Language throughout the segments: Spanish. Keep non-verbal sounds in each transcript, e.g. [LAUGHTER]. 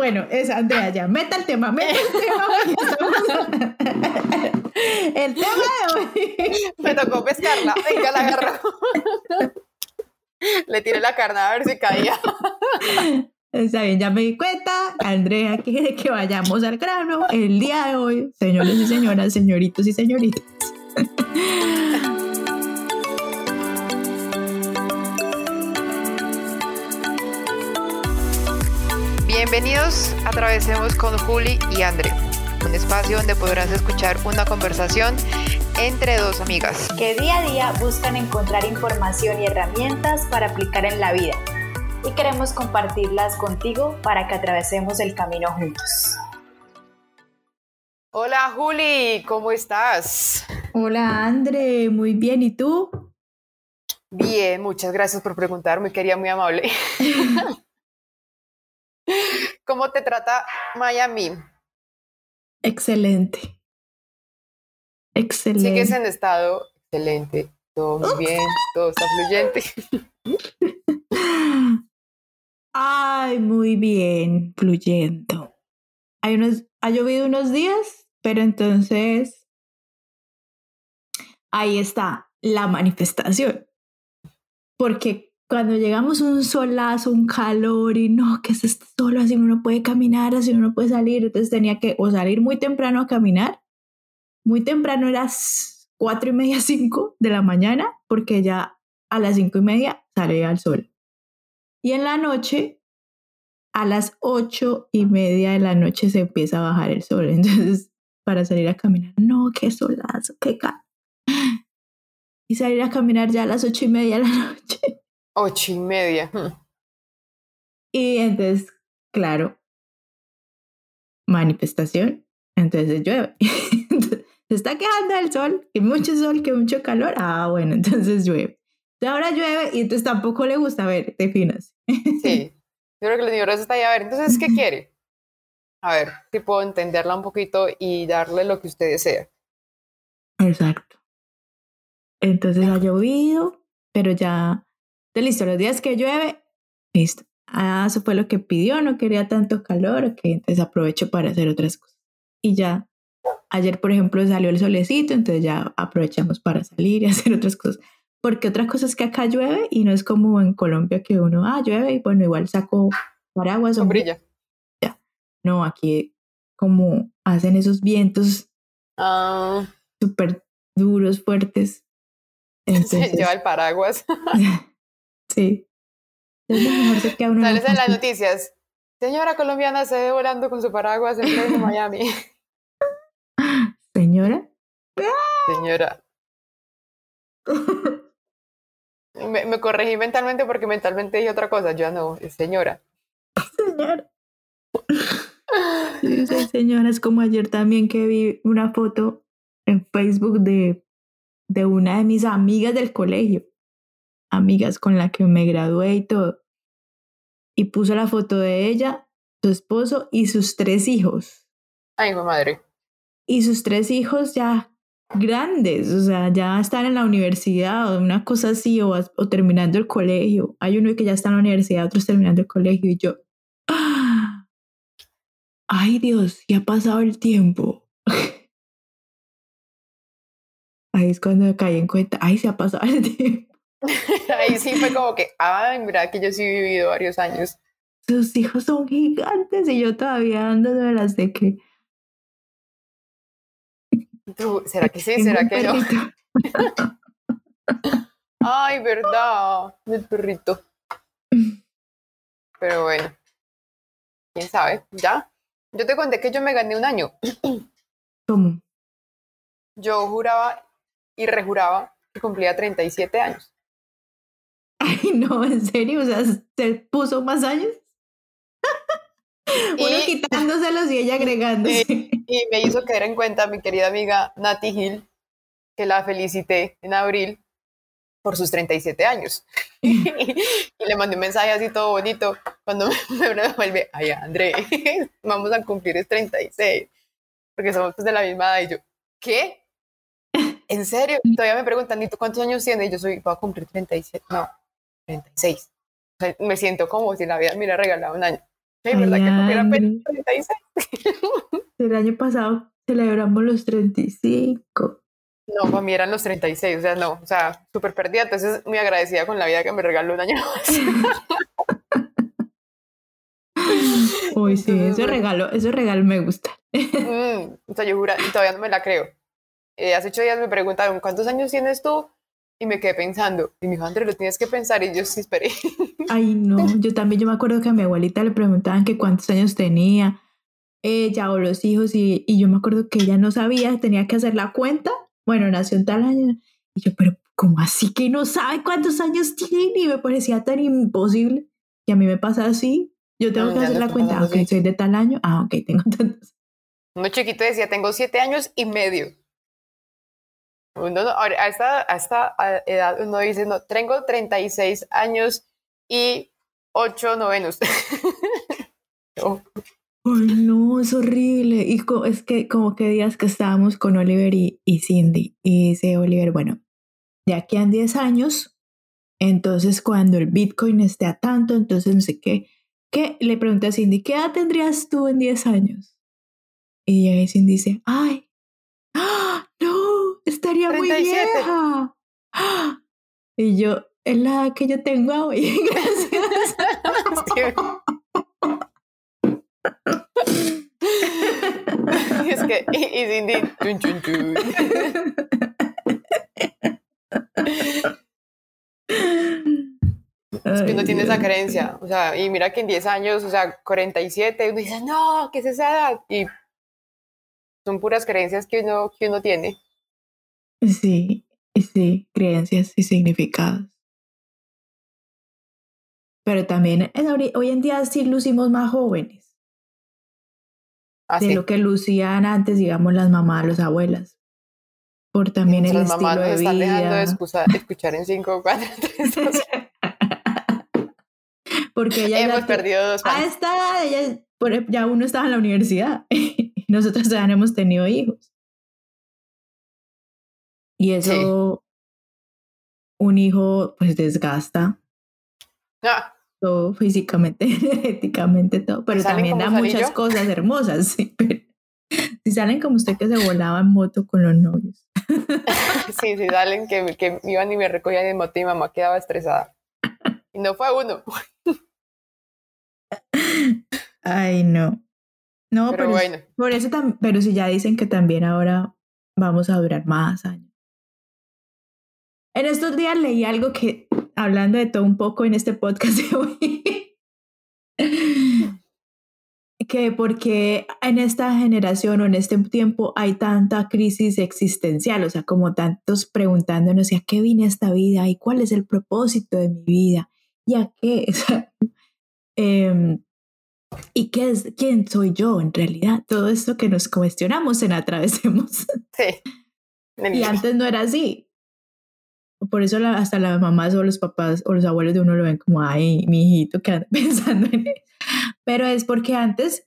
Bueno, es Andrea ya. Meta el tema, meta el tema. [LAUGHS] el tema de hoy. Me tocó pescarla. Venga, la agarro. Le tiré la carne a ver si caía. Está bien, ya me di cuenta. Andrea quiere que vayamos al grano el día de hoy, señores y señoras, señoritos y señoritas. Bienvenidos a Atravesemos con Juli y André, un espacio donde podrás escuchar una conversación entre dos amigas que día a día buscan encontrar información y herramientas para aplicar en la vida. Y queremos compartirlas contigo para que atravesemos el camino juntos. Hola Juli, ¿cómo estás? Hola André, muy bien, ¿y tú? Bien, muchas gracias por preguntar, muy querida, muy amable. [LAUGHS] ¿Cómo te trata Miami? Excelente. Excelente. Sigues en estado excelente. Todo muy bien, todo está fluyente. Ay, muy bien, fluyendo. Hay unos, ha llovido unos días, pero entonces ahí está la manifestación. Porque cuando llegamos un solazo, un calor y no, que es esto solo, así uno no puede caminar, así uno no puede salir, entonces tenía que o salir muy temprano a caminar, muy temprano era cuatro y media, cinco de la mañana, porque ya a las cinco y media salía el sol. Y en la noche, a las ocho y media de la noche se empieza a bajar el sol, [LAUGHS] entonces para salir a caminar, no, qué solazo, qué calor. Y salir a caminar ya a las ocho y media de la [LAUGHS] noche. Ocho y media. Y entonces, claro, manifestación, entonces llueve. [LAUGHS] Se está quejando del sol, que mucho sol, que mucho calor. Ah, bueno, entonces llueve. ahora llueve y entonces tampoco le gusta ver, te finas. Sí, yo creo que el universo está ahí a ver. Entonces, ¿qué [LAUGHS] quiere? A ver, si puedo entenderla un poquito y darle lo que usted desea. Exacto. Entonces ha llovido, pero ya de listo, los días que llueve, listo. Ah, eso fue lo que pidió, no quería tanto calor, ok, entonces aprovecho para hacer otras cosas. Y ya, ayer por ejemplo salió el solecito, entonces ya aprovechamos para salir y [LAUGHS] hacer otras cosas. Porque otra cosa es que acá llueve y no es como en Colombia que uno, ah, llueve y bueno, igual saco paraguas. o Sombrilla. Ya. No, aquí como hacen esos vientos Ah, súper duros, fuertes. [LAUGHS] se Entonces, lleva el paraguas. [LAUGHS] sí. Es lo mejor se queda uno Sales en las noticias. Señora colombiana se ve volando con su paraguas en pleno Miami. [LAUGHS] Señora. Señora. [LAUGHS] Me, me corregí mentalmente porque mentalmente dije otra cosa. Yo no, es señora. Señora. Sí, sí, señora, es como ayer también que vi una foto en Facebook de, de una de mis amigas del colegio, amigas con la que me gradué y todo. Y puso la foto de ella, su esposo y sus tres hijos. Ay, mi madre. Y sus tres hijos ya grandes, o sea, ya están en la universidad o una cosa así, o, o terminando el colegio. Hay uno que ya está en la universidad, otros terminando el colegio, y yo, ¡ah! ay Dios, ya ha pasado el tiempo. [LAUGHS] Ahí es cuando caí en cuenta, ay, se ha pasado el [LAUGHS] tiempo. [LAUGHS] Ahí sí fue como que, ay, mira que yo sí he vivido varios años. Sus hijos son gigantes y yo todavía ando de las de que... Tú, ¿Será que sí? ¿Será que no? [LAUGHS] Ay, verdad, el perrito. Pero bueno, quién sabe, ya. Yo te conté que yo me gané un año. [CLEARS THROAT] ¿Cómo? Yo juraba y rejuraba que cumplía 37 años. Ay, no, en serio, o sea, ¿se puso más años? Uno Y- quitándoselos y ella agregándose. [LAUGHS] Y me hizo caer en cuenta mi querida amiga Nati Hill, que la felicité en abril por sus 37 años. [LAUGHS] y le mandé un mensaje así todo bonito cuando [LAUGHS] me me vuelve, ay André, vamos a cumplir es 36, porque somos pues de la misma edad. Y yo, ¿qué? ¿En serio? Todavía me preguntan, ¿y tú cuántos años tienes? Y yo soy, voy a cumplir 37, no, 36. O sea, me siento como si la vida me hubiera regalado un año. Sí, ¿verdad que tuviera 36? El año pasado celebramos los 35. No, para mí eran los 36, o sea, no, o sea, súper perdida, entonces muy agradecida con la vida que me regaló un año más. [LAUGHS] Uy, sí, ese regalo, ese regalo me gusta. Mm, o sea, yo juro, y todavía no me la creo. Eh, hace ocho días me preguntaron, ¿cuántos años tienes tú? Y me quedé pensando, y me dijo, André, lo tienes que pensar, y yo sí esperé. [LAUGHS] Ay, no, yo también, yo me acuerdo que a mi abuelita le preguntaban que cuántos años tenía ella o los hijos, y, y yo me acuerdo que ella no sabía, tenía que hacer la cuenta, bueno, nació en tal año, y yo, pero ¿cómo así que no sabe cuántos años tiene? Y me parecía tan imposible, y a mí me pasa así, yo tengo No, que hacer la cuenta, pasando ok, soy de tal año, ah, ok, tengo [LAUGHS] tantos. Uno chiquito decía, tengo siete años y medio. Uno, a, esta, a esta edad uno dice, no, tengo 36 años y 8 novenos. [LAUGHS] Oh, no, es horrible. Y es que como que días que estábamos con Oliver y, y Cindy, y dice Oliver, bueno, de aquí a 10 años, entonces cuando el Bitcoin esté a tanto, entonces no sé qué, ¿qué? Le pregunté a Cindy, ¿qué edad tendrías tú en 10 años? Y y Cindy dice, ay, ¡ah! no, estaría muy 37. vieja. ¡Ah! Y yo, es la edad que yo tengo hoy, [LAUGHS] gracias. [LAUGHS] es que, y, y Cindy, chun, chun, chun. [LAUGHS] Es que uno tiene esa creencia, o sea, y mira que en 10 años, o sea, 47, uno dice, no, ¿qué es esa edad? Y son puras creencias que uno, que uno tiene. Sí, sí, creencias y significados. Pero también hoy en día sí lucimos más jóvenes de lo que lucían antes, digamos, las mamás, las abuelas. Por también el mamás estilo nos de están dejando de escuchar, en 5, 4, 3, 2. Porque ellas Hemos ya- perdido dos a fans. esta edad ya uno estaba en la universidad [LAUGHS] y nosotros ya no hemos tenido hijos. Y eso, un hijo pues desgasta Ah, todo físicamente, [LAUGHS] energéticamente, todo, pero también da muchas yo? cosas hermosas. [LAUGHS] sí, pero si salen como usted que se volaba en moto con los novios. [LAUGHS] sí, sí, salen que, que iban y me recogían en moto y mi mamá quedaba estresada. Y no fue uno. Ay, no. No, Pero pero, bueno. por eso pero si ya dicen que también ahora vamos a durar más años. En estos días leí algo que, hablando de todo un poco en este podcast de hoy, [LAUGHS] que porque en esta generación o en este tiempo hay tanta crisis existencial, o sea, como tantos preguntándonos, ¿y a qué vine esta vida? ¿Y cuál es el propósito de mi vida? ¿Y a qué? [LAUGHS] O sea, em, ¿Y qué es, quién soy yo en realidad? Todo esto que nos cuestionamos en Atravesemos. Sí. Y antes no era así. Por eso hasta las mamás o los papás o los abuelos de uno lo ven como, ay, mi hijito que anda [LAUGHS] pensando en eso. Pero es porque antes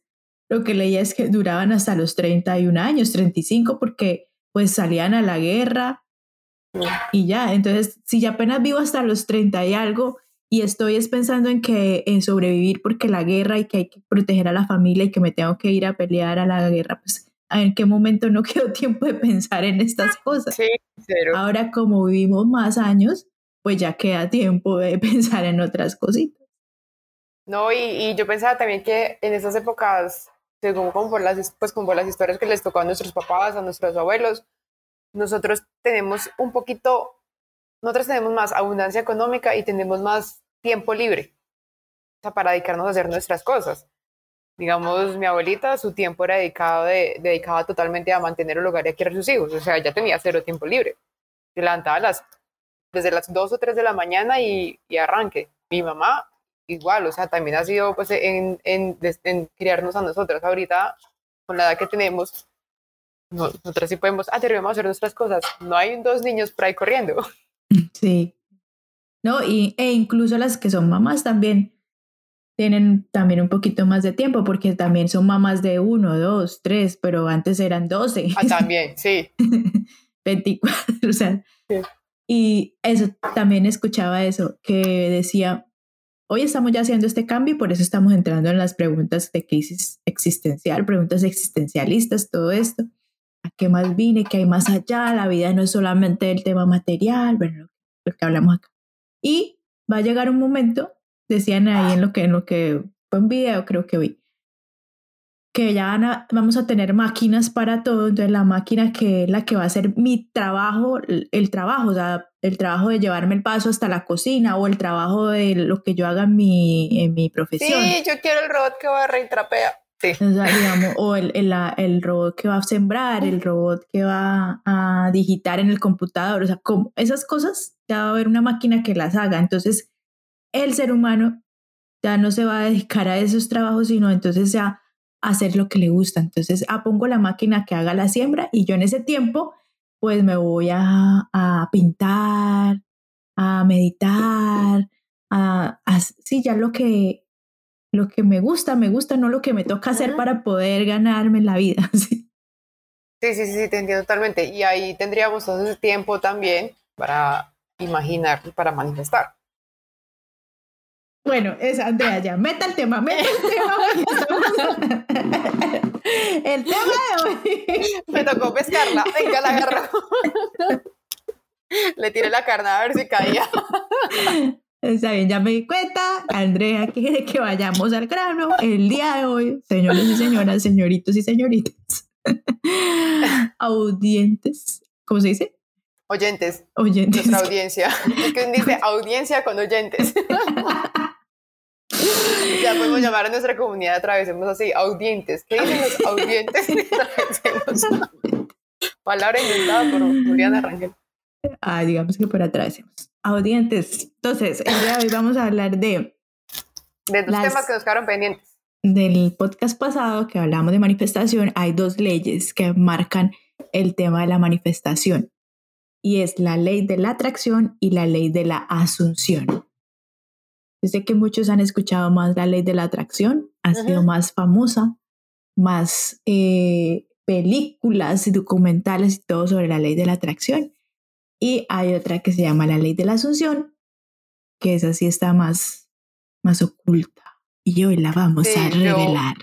lo que leía es que duraban hasta los 31 años, 35, porque pues salían a la guerra y ya. Entonces, si ya apenas vivo hasta los 30 y algo y estoy es pensando en que en sobrevivir porque la guerra y que hay que proteger a la familia y que me tengo que ir a pelear a la guerra, pues en qué momento no [LAUGHS] quedó tiempo de pensar en estas cosas. Sí, cero. Ahora como vivimos más años, pues ya queda tiempo de [LAUGHS] pensar en otras cositas. No, y, y yo pensaba también que en esas épocas, según como por las, pues como por las historias que les tocó a nuestros papás, a nuestros abuelos, nosotros tenemos un poquito, nosotros tenemos más abundancia económica y tenemos más tiempo libre o sea, para dedicarnos a hacer nuestras cosas. Digamos, mi abuelita, su tiempo era dedicado, de, dedicado totalmente a mantener el hogar y a criar a sus hijos, o sea, ya tenía cero tiempo libre. Se levantaba las, desde las 2 o 3 de la mañana y, y arranque. Mi mamá igual, o sea, también ha sido pues en, en, en criarnos a nosotras. Ahorita, con la edad que tenemos, no- nosotras sí podemos, ah, debemos hacer nuestras cosas. No hay dos niños por ahí corriendo. Sí. No, e incluso las que son mamás también tienen también un poquito más de tiempo porque también son mamás de uno, dos, tres, pero antes eran doce. Ah, también, sí. [LAUGHS] 24, o sea. Sí. Y eso, también escuchaba eso, que decía, hoy estamos ya haciendo este cambio y por eso estamos entrando en las preguntas de crisis existencial, preguntas existencialistas, todo esto. ¿A qué más vine? ¿Qué hay más allá? La vida no es solamente el tema material, bueno, lo que hablamos acá. Y va a llegar un momento, decían ahí en lo que, en lo que fue un video, creo que vi, que ya vamos a tener máquinas para todo, entonces la máquina que es la que va a hacer mi trabajo, el trabajo, o sea, el trabajo de llevarme el paso hasta la cocina o el trabajo de lo que yo haga en mi, en mi profesión. Sí, yo quiero el robot que va a trapea. Sí. O, sea, digamos, o el, el, el, robot que va a sembrar, el robot que va a digitar en el computador, o sea, como esas cosas, ya va a haber una máquina que las haga. Entonces, el ser humano ya no se va a dedicar a esos trabajos, sino entonces ya hacer lo que le gusta. Entonces, ah, pongo la máquina que haga la siembra y yo en ese tiempo, pues me voy a, a pintar, a meditar, a, a, sí, ya lo que, lo que me gusta, me gusta, no lo que me toca hacer para poder ganarme la vida. [LAUGHS] Sí. Sí, sí, sí, te entiendo totalmente. Y ahí tendríamos todo ese tiempo también para imaginar, para manifestar. Bueno, es Andrea ya. Meta el tema, meta el tema. el tema de hoy. Me tocó pescarla. Venga, la agarró. Le tiré la carne a ver si caía. Está bien, ya me di cuenta. Andrea quiere que vayamos al grano el día de hoy, señores y señoras, señoritos y señoritas. Audientes. ¿Cómo se dice? Oyentes. Oyentes. Nuestra audiencia. Es que dice audiencia con oyentes. [LAUGHS] [LAUGHS] ya podemos llamar a nuestra comunidad, atravesemos así, audientes. ¿Qué dicen los audientes? [LAUGHS] Palabra inventada por Juliana Rangel. Ah, digamos que por atravesemos. Audientes. Entonces, el día de hoy vamos a hablar de... De dos temas que nos quedaron pendientes. Del podcast pasado que hablamos de manifestación, hay dos leyes que marcan el tema de la manifestación. Y es la ley de la atracción y la ley de la asunción. Yo sé que muchos han escuchado más la ley de la atracción, ha sido más famosa, más eh, películas y documentales y todo sobre la ley de la atracción. Y hay otra que se llama la ley de la asunción, que esa sí está más, más oculta. Y hoy la vamos a revelar.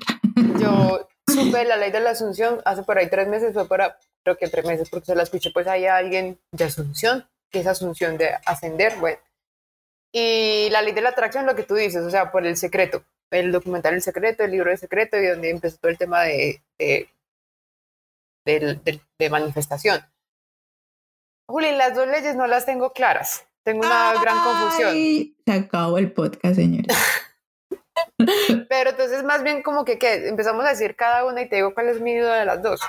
Yo, [LAUGHS] supe la ley de la asunción hace por ahí tres meses, fue por, creo que tres meses, porque se la escuché pues ahí a alguien de asunción, que es asunción de ascender, bueno y la ley de la atracción, lo que tú dices, o sea, por el secreto, el documental El Secreto, el libro El Secreto, y donde empezó todo el tema de, de, de, manifestación. Juli, las dos leyes no las tengo claras. Tengo una gran confusión. Se acabó el podcast, señores. [LAUGHS] Pero entonces, más bien como que ¿qué? empezamos a decir cada una y te digo cuál es mi duda de las dos.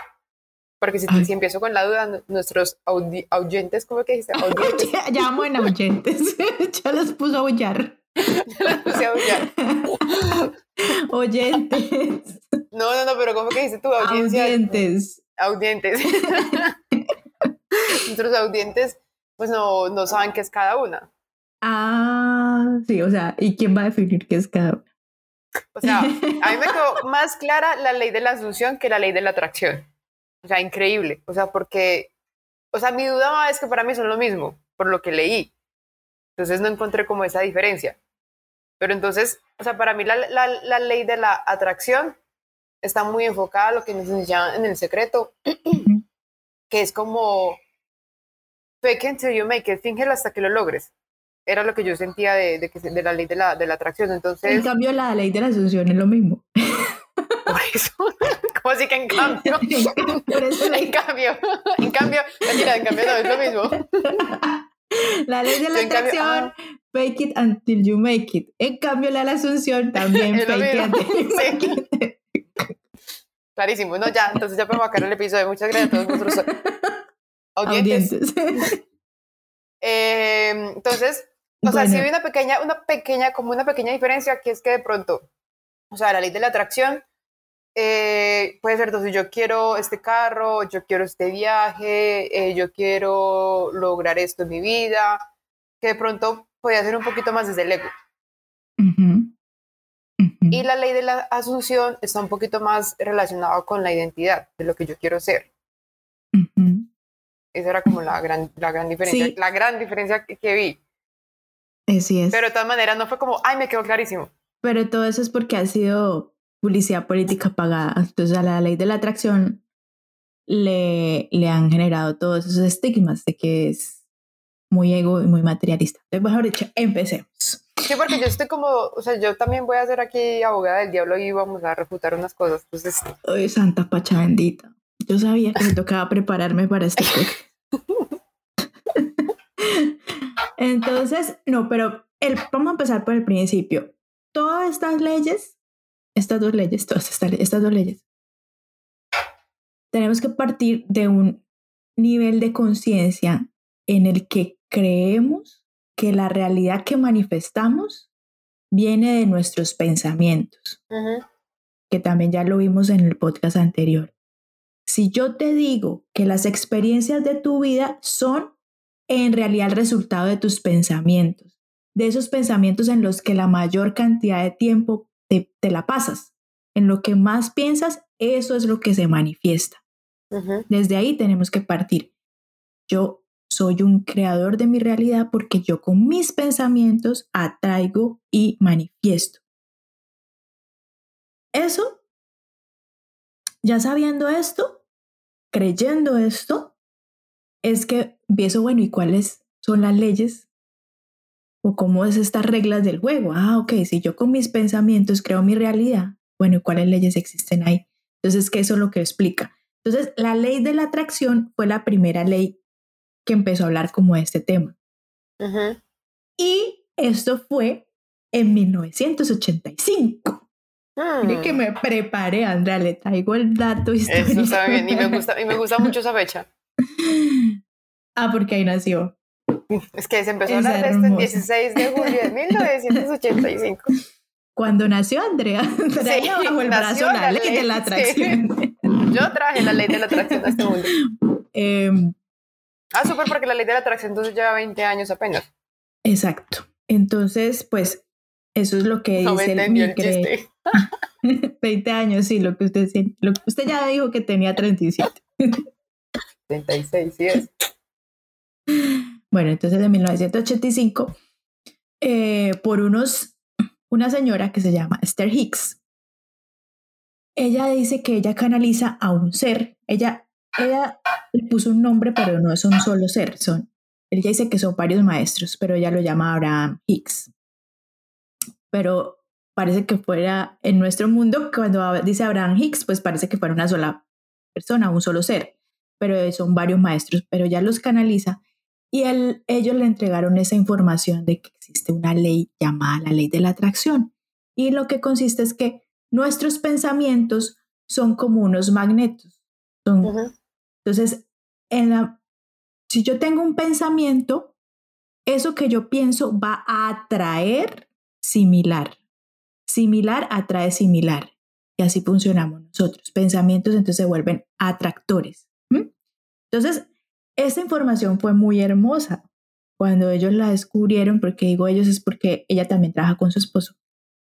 Porque si, si, empiezo con la duda, nuestros oyentes, ¿cómo que dijiste? [LAUGHS] ya amo en oyentes. [LAUGHS] ya los puso a aullar. [LAUGHS] ya los puse a aullar. oyentes. No, no, no, pero ¿cómo que dices tú? Audiencia. Audientes. Audientes. nuestros audientes, pues no, no saben qué es cada una. Ah, sí, o sea, ¿y quién va a definir qué es cada una? O sea, a mí me quedó más clara la ley de la asunción que la ley de la atracción. O sea, increíble. O sea, porque, o sea, mi duda es que para mí son lo mismo, por lo que leí. Entonces no encontré como esa diferencia. Pero entonces, o sea, para mí la, la, la ley de la atracción está muy enfocada a lo que nos enseñaban en el secreto, que es como fake until you make it, fíngelo hasta que lo logres. Era lo que yo sentía de, de, de la ley de la, de la atracción. Entonces, en cambio, la ley de la asunción es lo mismo. [LAUGHS] Por eso. [LAUGHS] ¿Cómo así que en cambio? [LAUGHS] en cambio, en cambio, mentira, en cambio no es lo mismo. La ley de la atracción, fake it until you make it. En cambio, la de la asunción también [LAUGHS] fake it until you make it. Clarísimo, no, ya, entonces ya podemos acabar el episodio. Muchas gracias a todos nuestros audientes. eh, entonces, o sea, sí hay una pequeña, una pequeña, como una pequeña diferencia, que es que de pronto, o sea, la ley de la atracción eh, puede ser, entonces yo quiero este carro, yo quiero este viaje, eh, yo quiero lograr esto en mi vida, que de pronto podría ser un poquito más desde el ego. Y la ley de la asunción está un poquito más relacionada con la identidad, de lo que yo quiero ser. Esa era como la gran, la gran diferencia, la gran diferencia que, vi. Así es. Pero de todas maneras no fue como, ay, me quedó clarísimo. Pero todo eso es porque ha sido publicidad política pagada. Entonces a la ley de la atracción le, le han generado todos esos estigmas de que es muy ego y muy materialista. Entonces, mejor dicho, empecemos. Sí, porque yo estoy como, o sea, yo también voy a ser aquí abogada del diablo y vamos a refutar unas cosas. Entonces, Ay, Santa Pacha bendita. Yo sabía que me tocaba prepararme para este. [LAUGHS] Entonces, no, pero el, vamos a empezar por el principio. Todas estas leyes, estas dos leyes, todas estas, estas dos leyes, tenemos que partir de un nivel de conciencia en el que creemos que la realidad que manifestamos viene de nuestros pensamientos, que también ya lo vimos en el podcast anterior. Si yo te digo que las experiencias de tu vida son en realidad el resultado de tus pensamientos, de esos pensamientos en los que la mayor cantidad de tiempo te, te la pasas, en lo que más piensas, eso es lo que se manifiesta. Desde ahí tenemos que partir. Yo soy un creador de mi realidad porque yo con mis pensamientos atraigo y manifiesto. Eso, ya sabiendo esto, creyendo esto, es que empiezo, bueno, ¿y cuáles son las leyes? ¿O cómo es estas reglas del juego? Ah, ok, si yo con mis pensamientos creo mi realidad, bueno, ¿y cuáles leyes existen ahí? Entonces, que eso es lo que explica. Entonces, la ley de la atracción fue la primera ley que empezó a hablar como de este tema. Y esto fue en 1985. Mire Mm, que me preparé, Andrea, le traigo el dato histórico. Eso está bien, y me gusta, y me gusta mucho esa fecha. [LAUGHS] Ah, porque ahí nació. Es que se empezó a hablar de esto el hermosa. 16 de julio de 1985. Cuando nació Andrea, [LAUGHS] traía Sí, bajo el brazo la, ley de la sí. atracción. [LAUGHS] Yo traje la ley de la atracción a este mundo. Em, Ah, súper, porque la ley de la atracción entonces lleva 20 años apenas. exacto. Entonces, pues, eso es lo que No me dice el el micre. chiste. [LAUGHS] 20 años, sí, lo que usted, lo usted ya dijo que tenía 37. 36, sí es. Bueno, entonces en 1985, eh, por unos, una señora que se llama Esther Hicks, ella dice que ella canaliza a un ser, ella, ella le puso un nombre, pero no es un solo ser, son, ella dice que son varios maestros, pero ella lo llama Abraham Hicks. Pero parece que fuera en nuestro mundo, cuando dice Abraham Hicks, pues parece que fuera una sola persona, un solo ser, pero son varios maestros, pero ya los canaliza y él- ellos le entregaron esa información de que existe una ley llamada la ley de la atracción. Y lo que consiste es que nuestros pensamientos son como unos magnetos. Son- Ujú. Entonces, en la, si yo tengo un pensamiento, eso que yo pienso va a atraer similar. Similar atrae similar. Y así funcionamos nosotros. Pensamientos entonces se vuelven atractores. Entonces, esta información fue muy hermosa cuando ellos la descubrieron, porque digo ellos es porque ella también trabaja con su esposo,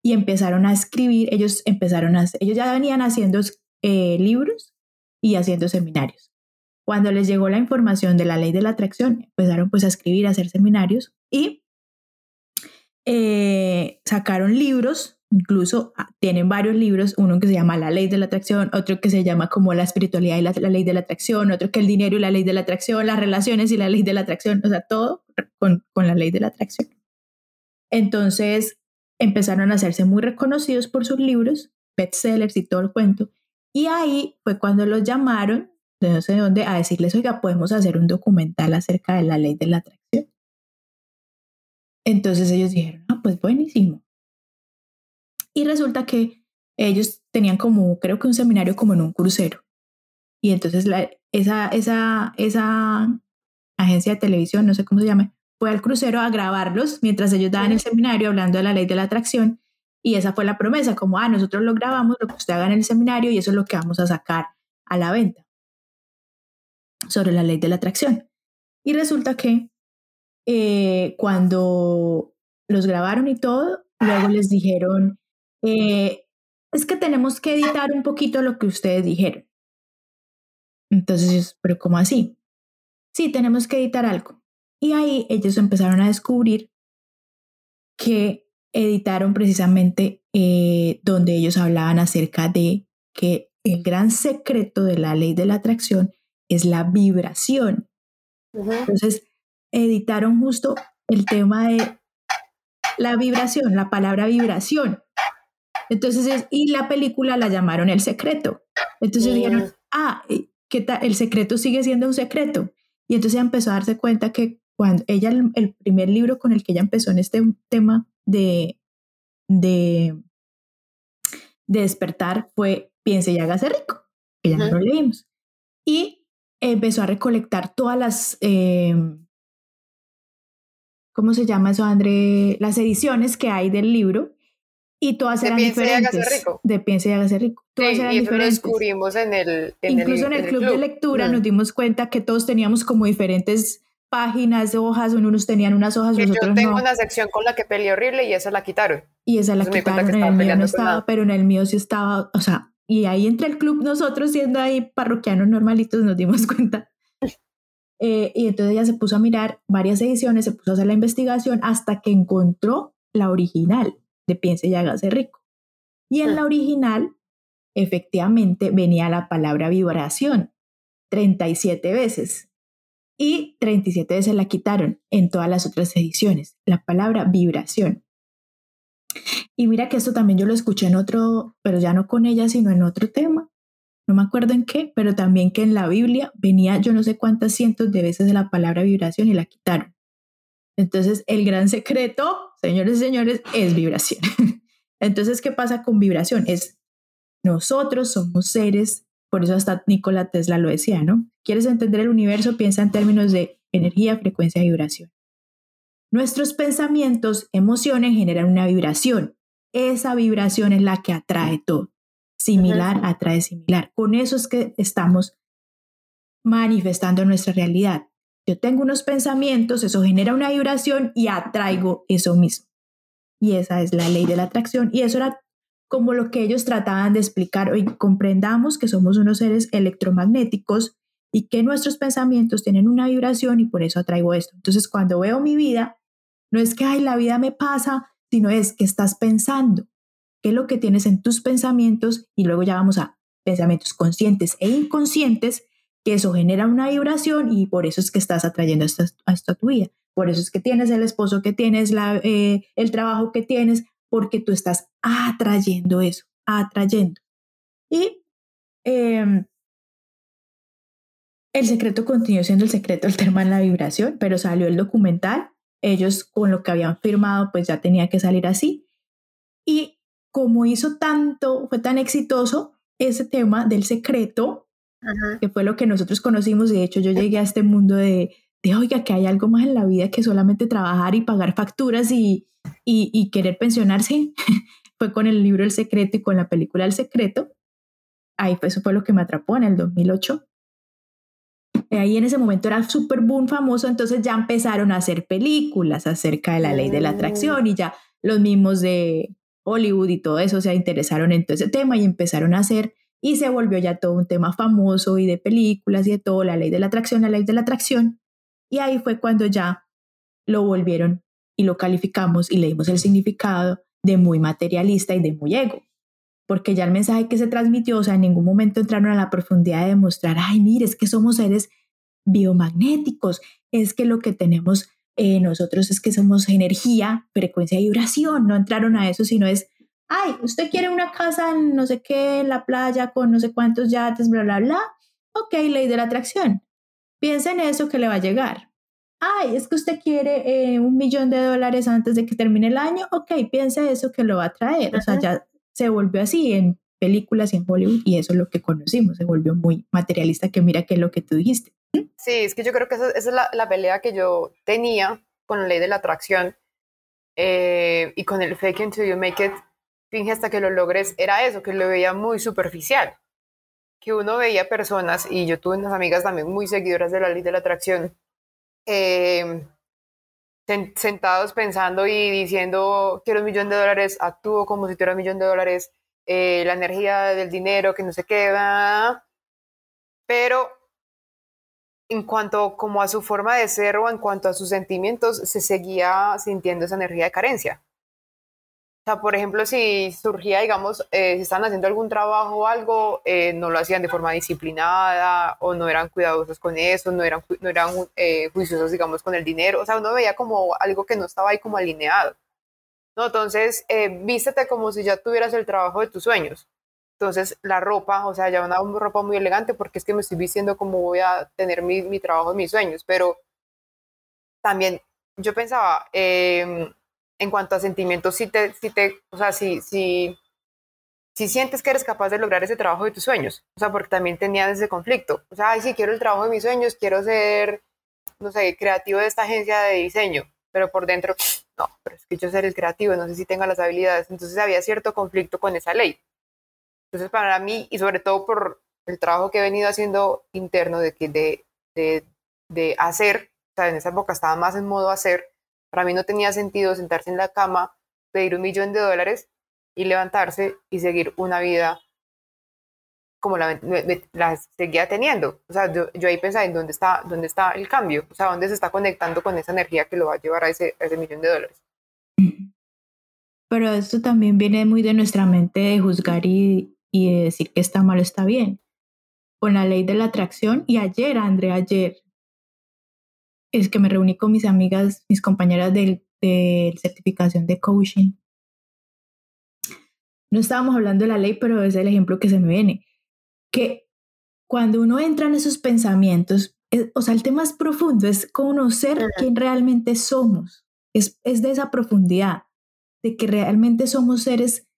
y empezaron a escribir, ellos empezaron a, ellos ya venían haciendo eh, libros y haciendo seminarios. Cuando les llegó la información de la ley de la atracción, empezaron pues a escribir, a hacer seminarios y eh, sacaron libros, incluso ah, tienen varios libros, uno que se llama La ley de la atracción, otro que se llama como la espiritualidad y la, ley de la atracción, otro que el dinero y la ley de la atracción, las relaciones y la ley de la atracción, o sea, todo con, con la ley de la atracción. Entonces empezaron a hacerse muy reconocidos por sus libros, bestsellers y todo el cuento. Y ahí fue cuando los llamaron, de no sé dónde, a decirles, oiga, podemos hacer un documental acerca de la ley de la atracción. Entonces ellos dijeron, ah, pues buenísimo. Y resulta que ellos tenían como, creo que un seminario como en un crucero. Y entonces la, esa, esa, esa agencia de televisión, no sé cómo se llama, fue al crucero a grabarlos mientras ellos daban el seminario hablando de la ley de la atracción. Y esa fue la promesa, como, ah, nosotros lo grabamos, lo que usted haga en el seminario y eso es lo que vamos a sacar a la venta sobre la ley de la atracción. Y resulta que eh, cuando los grabaron y todo, luego les dijeron, eh, es que tenemos que editar un poquito lo que ustedes dijeron. Entonces, pero ¿cómo así? Sí, tenemos que editar algo. Y ahí ellos empezaron a descubrir que editaron precisamente eh, donde ellos hablaban acerca de que el gran secreto de la ley de la atracción es la vibración. Entonces, editaron justo el tema de la vibración, la palabra vibración. Entonces, y la película la llamaron El Secreto. Entonces dijeron, ah, ¿qué tal? El secreto sigue siendo un secreto. Y entonces empezó a darse cuenta que cuando ella, el, primer libro con el que ella empezó en este tema de, de, de despertar fue Piense y hágase rico, que ya no lo leímos. Y empezó a recolectar todas las, eh, ¿cómo se llama eso, André? Las ediciones que hay del libro y todas eran diferentes. De Piense y hágase rico. Todas eran y eso Lo descubrimos en el. Incluso en el, club, de lectura nos dimos cuenta que todos teníamos como diferentes páginas de hojas, unos tenían unas hojas, y nosotros Yo tengo una sección con la que peleé horrible y esa la quitaron. Y esa la quitaron, en el mío no estaba, pero en el mío sí estaba, o sea, y ahí entre el club nosotros siendo ahí parroquianos normalitos nos dimos [LAUGHS] cuenta. Eh, y entonces ella se puso a mirar varias ediciones, se puso a hacer la investigación hasta que encontró la original de Piense y hágase rico. Y en la original, efectivamente, venía la palabra vibración 37 veces. Y 37 veces la quitaron en todas las otras ediciones, la palabra vibración. Y mira que esto también yo lo escuché en otro, pero ya no con ella, sino en otro tema. No me acuerdo en qué, pero también que en la Biblia venía yo no sé cuántas cientos de veces la palabra vibración y la quitaron. Entonces, el gran secreto, señores y señores, es vibración. [LAUGHS] Entonces, ¿qué pasa con vibración? Es nosotros somos seres, por eso hasta Nikola Tesla lo decía, ¿no? ¿Quieres entender el universo? Piensa en términos de energía, frecuencia y vibración. Nuestros pensamientos, emociones generan una vibración. Esa vibración es la que atrae todo. Similar atrae similar. Con eso es que estamos manifestando nuestra realidad. Yo tengo unos pensamientos, eso genera una vibración y atraigo eso mismo. Y esa es la ley de la atracción. Y eso era como lo que ellos trataban de explicar. Hoy comprendamos que somos unos seres electromagnéticos y que nuestros pensamientos tienen una vibración y por eso atraigo esto. Entonces, cuando veo mi vida, no es que, ay, la vida me pasa, sino es que estás pensando. ¿Qué es lo que tienes en tus pensamientos? Y luego ya vamos a pensamientos conscientes e inconscientes que eso genera una vibración y por eso es que estás atrayendo esto, a tu vida. Por eso es que tienes el esposo que tienes, la, eh, el trabajo que tienes, porque tú estás atrayendo eso, atrayendo. Y em, el secreto continuó siendo el secreto, el tema en la vibración, pero salió el documental. Ellos con lo que habían firmado, pues ya tenía que salir así. Y como hizo tanto, fue tan exitoso ese tema del secreto, que fue lo que nosotros conocimos. De hecho, yo llegué a este mundo de, de, oiga, que hay algo más en la vida que solamente trabajar y pagar facturas y, y, querer pensionarse. [LAUGHS] fue con el libro El Secreto y con la película El Secreto. Ahí fue, eso fue lo que me atrapó en el 2008. Ahí en ese momento era súper boom famoso, entonces ya empezaron a hacer películas acerca de la ley de la atracción y ya los mismos de Hollywood y todo eso se interesaron en todo ese tema y empezaron a hacer y se volvió ya todo un tema famoso y de películas y de todo, la ley de la atracción, la ley de la atracción. Y ahí fue cuando ya lo volvieron y lo calificamos y le dimos el significado de muy materialista y de muy ego. Porque ya el mensaje que se transmitió, o sea, en ningún momento entraron a la profundidad de demostrar, ay, mire, es que somos seres biomagnéticos, es que lo que tenemos eh, nosotros es que somos energía, frecuencia y vibración, no entraron a eso, sino es ay, usted quiere una casa en no sé qué, en la playa, con no sé cuántos yates, bla, bla, bla. Ok, ley de la atracción. Piensa en eso que le va a llegar. Ay, es que usted quiere eh, un millón de dólares antes de que termine el año. Ok, piensa eso que lo va a traer. O sea, ya se volvió así en películas y en Hollywood y eso es lo que conocimos. Se volvió muy materialista que mira qué es lo que tú dijiste. Sí, es que yo creo que esa, es la, la, pelea que yo tenía con la ley de la atracción eh, y con el fake until you make it finge hasta que lo logres, era eso, que lo veía muy superficial. Que uno veía personas, y yo tuve unas amigas también muy seguidoras de la ley de la atracción, eh, sentados pensando y diciendo, quiero un millón de dólares, actúo como si tuviera un millón de dólares, eh, la energía del dinero, que no se queda. Pero en cuanto como a su forma de ser o en cuanto a sus sentimientos, se seguía sintiendo esa energía de carencia sea, por ejemplo, si surgía, digamos, eh, si estaban haciendo algún trabajo o algo, eh, no lo hacían de forma disciplinada o no eran cuidadosos con eso, no eran, no eran eh, juiciosos, digamos, con el dinero. O sea, uno veía como algo que no estaba ahí como alineado. ¿no? Entonces, vístete como si ya tuvieras el trabajo de tus sueños. Entonces, la ropa, o sea, ya una ropa muy elegante porque es que me estoy vistiendo como voy a tener mi, mi trabajo mis sueños. Pero también yo pensaba, eh, en cuanto a sentimientos, si te, si te, o sea, si, si, si sientes que eres capaz de lograr ese trabajo de tus sueños, o sea, porque también tenía ese conflicto, o sea, ay, sí, quiero el trabajo de mis sueños, quiero ser, no sé, creativo de esta agencia de diseño, pero por dentro, no, pero es que yo ser el creativo, no sé si tenga las habilidades, entonces había cierto conflicto con esa ley. Entonces, para mí, y sobre todo por el trabajo que he venido haciendo interno de, de, de, de hacer, o sea, en esa época estaba más en modo hacer, para mí no tenía sentido sentarse en la cama, pedir un millón de dólares y levantarse y seguir una vida como la, seguía teniendo. O sea, yo, ahí pensaba en dónde está, dónde está el cambio, o sea, dónde se está conectando con esa energía que lo va a llevar a ese, ese millón de dólares. Pero esto también viene muy de nuestra mente de juzgar y, y de decir que está mal está bien. Con la ley de la atracción, y ayer, André, ayer es que me reuní con mis amigas, mis compañeras de, certificación de coaching. No estábamos hablando de la ley, pero es el ejemplo que se me viene. Que cuando uno entra en esos pensamientos, o sea, el tema es profundo, es conocer quién realmente somos. Es, es de esa profundidad, de que realmente somos seres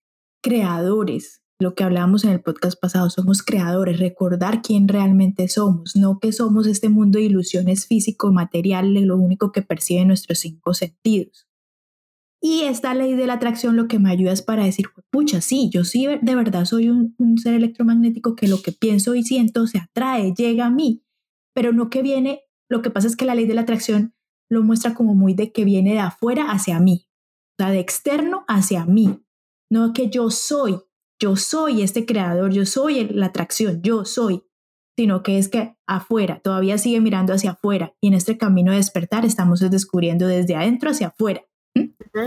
creadores, lo que hablábamos en el podcast pasado, somos creadores, recordar quién realmente somos, no que somos este mundo de ilusiones físico, material, lo único que percibe nuestros cinco sentidos. Y esta ley de la atracción lo que me ayuda es para decir, pucha, sí, yo sí de verdad soy un, un ser electromagnético que lo que pienso y siento se atrae, llega a mí, pero no que viene, lo que pasa es que la ley de la atracción lo muestra como muy de que viene de afuera hacia mí, o sea, de externo hacia mí, no que yo soy, yo soy este creador, yo soy la atracción, yo soy, sino que es que afuera, todavía sigue mirando hacia afuera y en este camino de despertar estamos descubriendo desde adentro hacia afuera.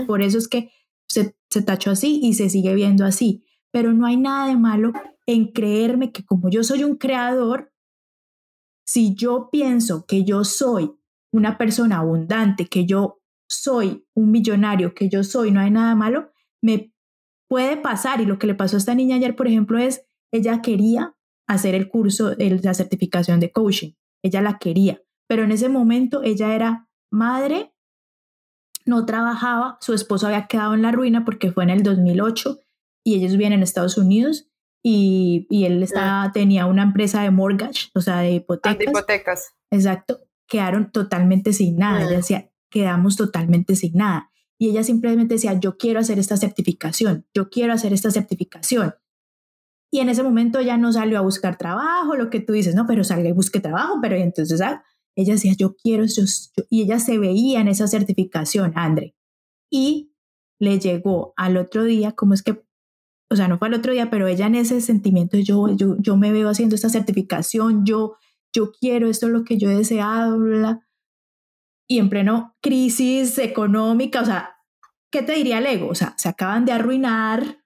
Por eso es que se, se tachó así y se sigue viendo así, pero no hay nada de malo en creerme que como yo soy un creador, si yo pienso que yo soy una persona abundante, que yo soy un millonario, que yo soy, no hay nada malo, me puede pasar, y lo que le pasó a esta niña ayer, por ejemplo, es, ella quería hacer el curso, de la certificación de coaching, ella la quería, pero en ese momento ella era madre, no trabajaba, su esposo había quedado en la ruina porque fue en el 2008 y ellos vivían en Estados Unidos y, y él estaba, tenía una empresa de mortgage, o sea, de hipotecas. de hipotecas. Exacto, quedaron totalmente sin nada, ella decía, quedamos totalmente sin nada. Y ella simplemente decía, yo quiero hacer esta certificación, yo quiero hacer esta certificación. Y en ese momento ya no salió a buscar trabajo, lo que tú dices, no, pero sale y busque trabajo, pero entonces ah, ella decía, yo quiero, y ella se veía en esa certificación, André. Y le llegó al otro día, como es que, o sea, no fue al otro día, pero ella en ese sentimiento, yo, yo, yo me veo haciendo esta certificación, yo, yo quiero, esto es lo que yo he deseado, y en pleno crisis económica, o sea, ¿qué te diría el ego? O sea, se acaban de arruinar,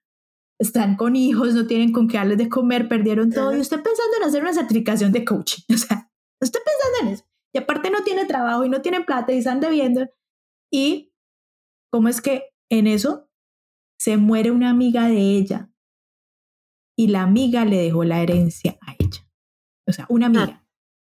están con hijos, no tienen con qué darles de comer, perdieron todo y usted pensando en hacer una certificación de coaching, [LAUGHS] o sea, usted pensando en eso. Y aparte no tiene trabajo y no tiene plata y están debiendo. Y cómo es que en eso se muere una amiga de ella y la amiga le dejó la herencia a ella. O sea, una amiga.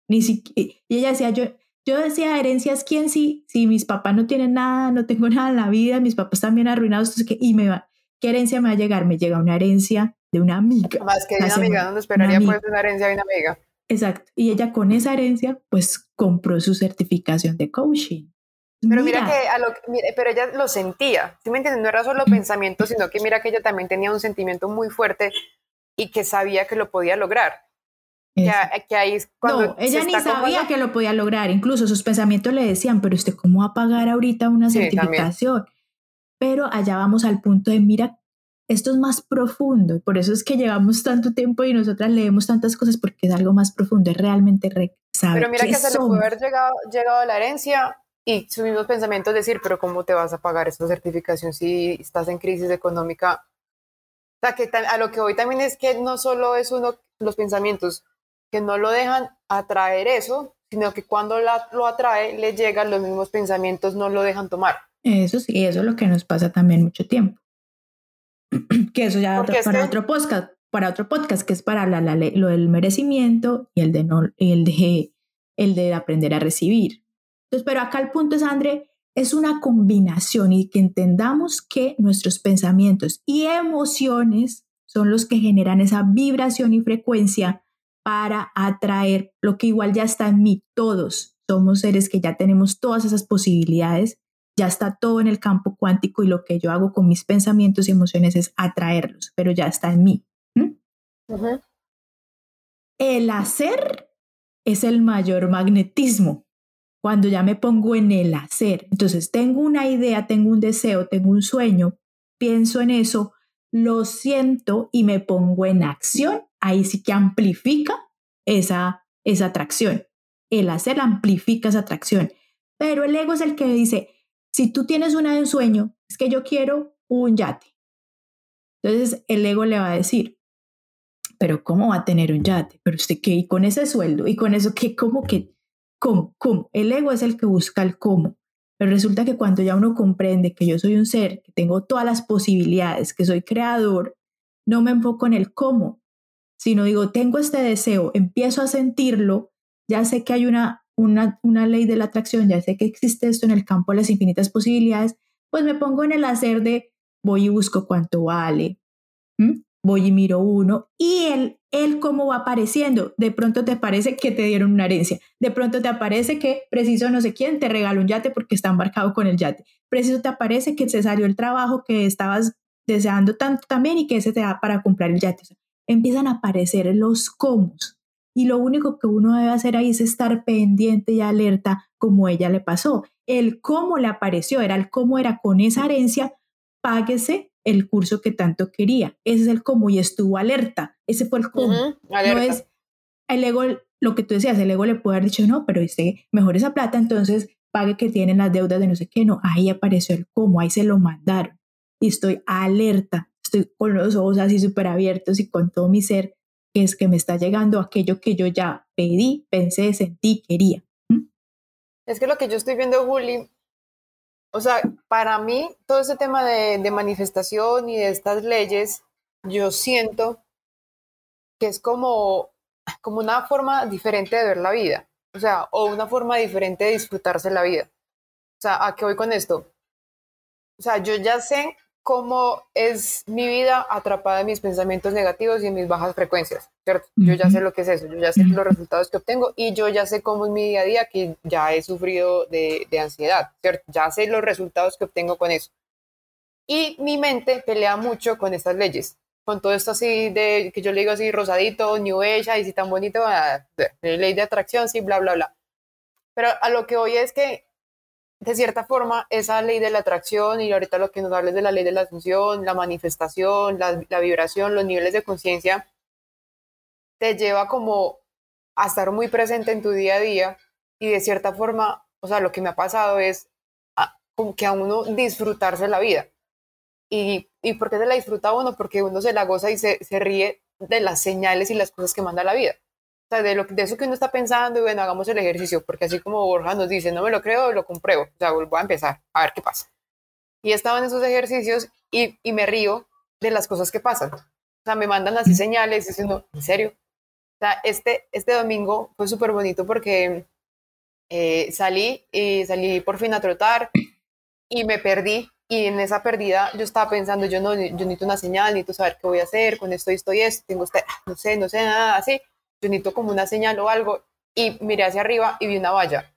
Ni siquiera, y ella decía, yo, yo decía, herencias, ¿quién sí? Si mis papás no tienen nada, no tengo [LAUGHS] nada en la vida, mis papás están bien arruinados, entonces, ¿qué, y me va, ¿qué herencia me va a llegar? Me llega una herencia de una amiga. Más que de una amiga, ¿dónde esperaría una, pues una herencia de una amiga? Exacto. Y ella con esa herencia, pues compró su certificación de coaching. Pero mira, que, a lo, pero ella lo sentía, ¿sí me entiendes? No era solo pensamiento, sino que mira que ella también tenía un sentimiento muy fuerte y que sabía que lo podía lograr. Que, no, ella ni sabía que lo podía lograr, incluso sus pensamientos le decían, pero usted cómo va a pagar ahorita una certificación. Pero allá vamos al punto de, mira, esto es más profundo, y por eso es que llevamos tanto tiempo y nosotras leemos tantas cosas porque es algo más profundo, es realmente saber Pero mira que se le puede haber llegado, llegado la herencia y sus mismos pensamientos decir, pero ¿cómo te vas a pagar esta certificación si estás en crisis económica? O sea, que a lo que hoy también es que no solo es uno los pensamientos que no lo dejan atraer eso, sino que cuando lo atrae, le llegan los mismos pensamientos, no lo dejan tomar. Eso sí, eso es lo que nos pasa también mucho tiempo. [CLEARS THROAT] que eso ya para otro podcast, para otro podcast, que es para la, la, lo del merecimiento y el de, no, el, de, el de aprender a recibir. Entonces, pero acá el punto es, André, es una combinación y que entendamos que nuestros pensamientos y emociones son los que generan esa vibración y frecuencia para atraer lo que igual ya está en mí. Todos somos seres que ya tenemos todas esas posibilidades, ya está todo en el campo cuántico y lo que yo hago con mis pensamientos y emociones es atraerlos, pero ya está en mí. El hacer es el mayor magnetismo. Cuando ya me pongo en el hacer, entonces tengo una idea, tengo un deseo, tengo un sueño, pienso en eso, lo siento y me pongo en acción, ahí sí que amplifica esa, esa atracción. El hacer amplifica esa atracción. Pero el ego es el que dice, si tú tienes un sueño, es que yo quiero un yate. Entonces el ego le va a decir, pero ¿cómo va a tener un yate? Pero usted qué, y con ese sueldo, y con eso, ¿qué? ¿Cómo que? ¿Cómo? ¿Cómo? El ego es el que busca el cómo. Pero resulta que cuando ya uno comprende que yo soy un ser, que tengo todas las posibilidades, que soy creador, no me enfoco en el cómo, sino digo, tengo este deseo, empiezo a sentirlo, ya sé que hay una, una, una ley de la atracción, ya sé que existe esto en el campo de las infinitas posibilidades, pues me pongo en el hacer de voy y busco cuánto vale, voy y miro uno y él, él cómo va apareciendo. De pronto te parece que te dieron una herencia, de pronto te aparece que preciso no sé quién te regaló un yate porque está embarcado con el yate, preciso te aparece que se salió el trabajo que estabas deseando tanto también y que ese te da para comprar el yate. Empiezan a aparecer los cómo y lo único que uno debe hacer ahí es estar pendiente y alerta como ella le pasó. El cómo le apareció, era el cómo era con esa herencia, páguese el curso que tanto quería. Ese es el cómo y estuvo alerta. Ese fue el cómo. no es el ego, lo que tú decías, el ego le puede haber dicho, no, pero este, mejor esa plata, entonces pague que tienen las deudas de no sé qué. No, ahí apareció el cómo, ahí se lo mandaron. Y estoy alerta, estoy con los ojos así súper abiertos y con todo mi ser, que es que me está llegando aquello que yo ya pedí, pensé, sentí, quería. Es que lo que yo estoy viendo, Juli, o sea, para mí, todo ese tema de, manifestación y de estas leyes, yo siento que es como, como una forma diferente de ver la vida, o sea, o una forma diferente de disfrutarse la vida. O sea, ¿a qué voy con esto? O sea, yo ya sé cómo es mi vida atrapada en mis pensamientos negativos y en mis bajas frecuencias, ¿cierto? Yo ya sé lo que es eso, yo ya sé los resultados que obtengo y yo ya sé cómo es mi día a día, que ya he sufrido de, de ansiedad, ¿cierto? Ya sé los resultados que obtengo con eso. Y mi mente pelea mucho con estas leyes, con todo esto así de que yo le digo así rosadito, new age, y si tan bonito, ah, ley de atracción, sí, bla, bla, bla. Pero a lo que hoy es que de cierta forma, esa ley de la atracción y ahorita lo que nos hables de la ley de la asunción, la manifestación, la, vibración, los niveles de conciencia, te lleva como a estar muy presente en tu día a día y de cierta forma, o sea, lo que me ha pasado es como que a uno disfrutarse la vida. ¿Y, y por qué se la disfruta uno? Porque uno se la goza y se, se ríe de las señales y las cosas que manda la vida. O sea, de, lo, de eso que uno está pensando y bueno, hagamos el ejercicio, porque así como Borja nos dice, no me lo creo, lo compruebo, o sea, voy a empezar, a ver qué pasa. Y estaba en esos ejercicios y, y me río de las cosas que pasan. O sea, me mandan así señales diciendo, ¿en serio? O sea, este, este domingo fue súper bonito porque eh, salí y salí por fin a trotar y me perdí. Y en esa pérdida yo estaba pensando, yo no, yo necesito una señal, necesito saber qué voy a hacer, con esto, esto y esto, tengo este, no sé, no sé nada así yo necesito como una señal o algo, y miré hacia arriba y vi una valla.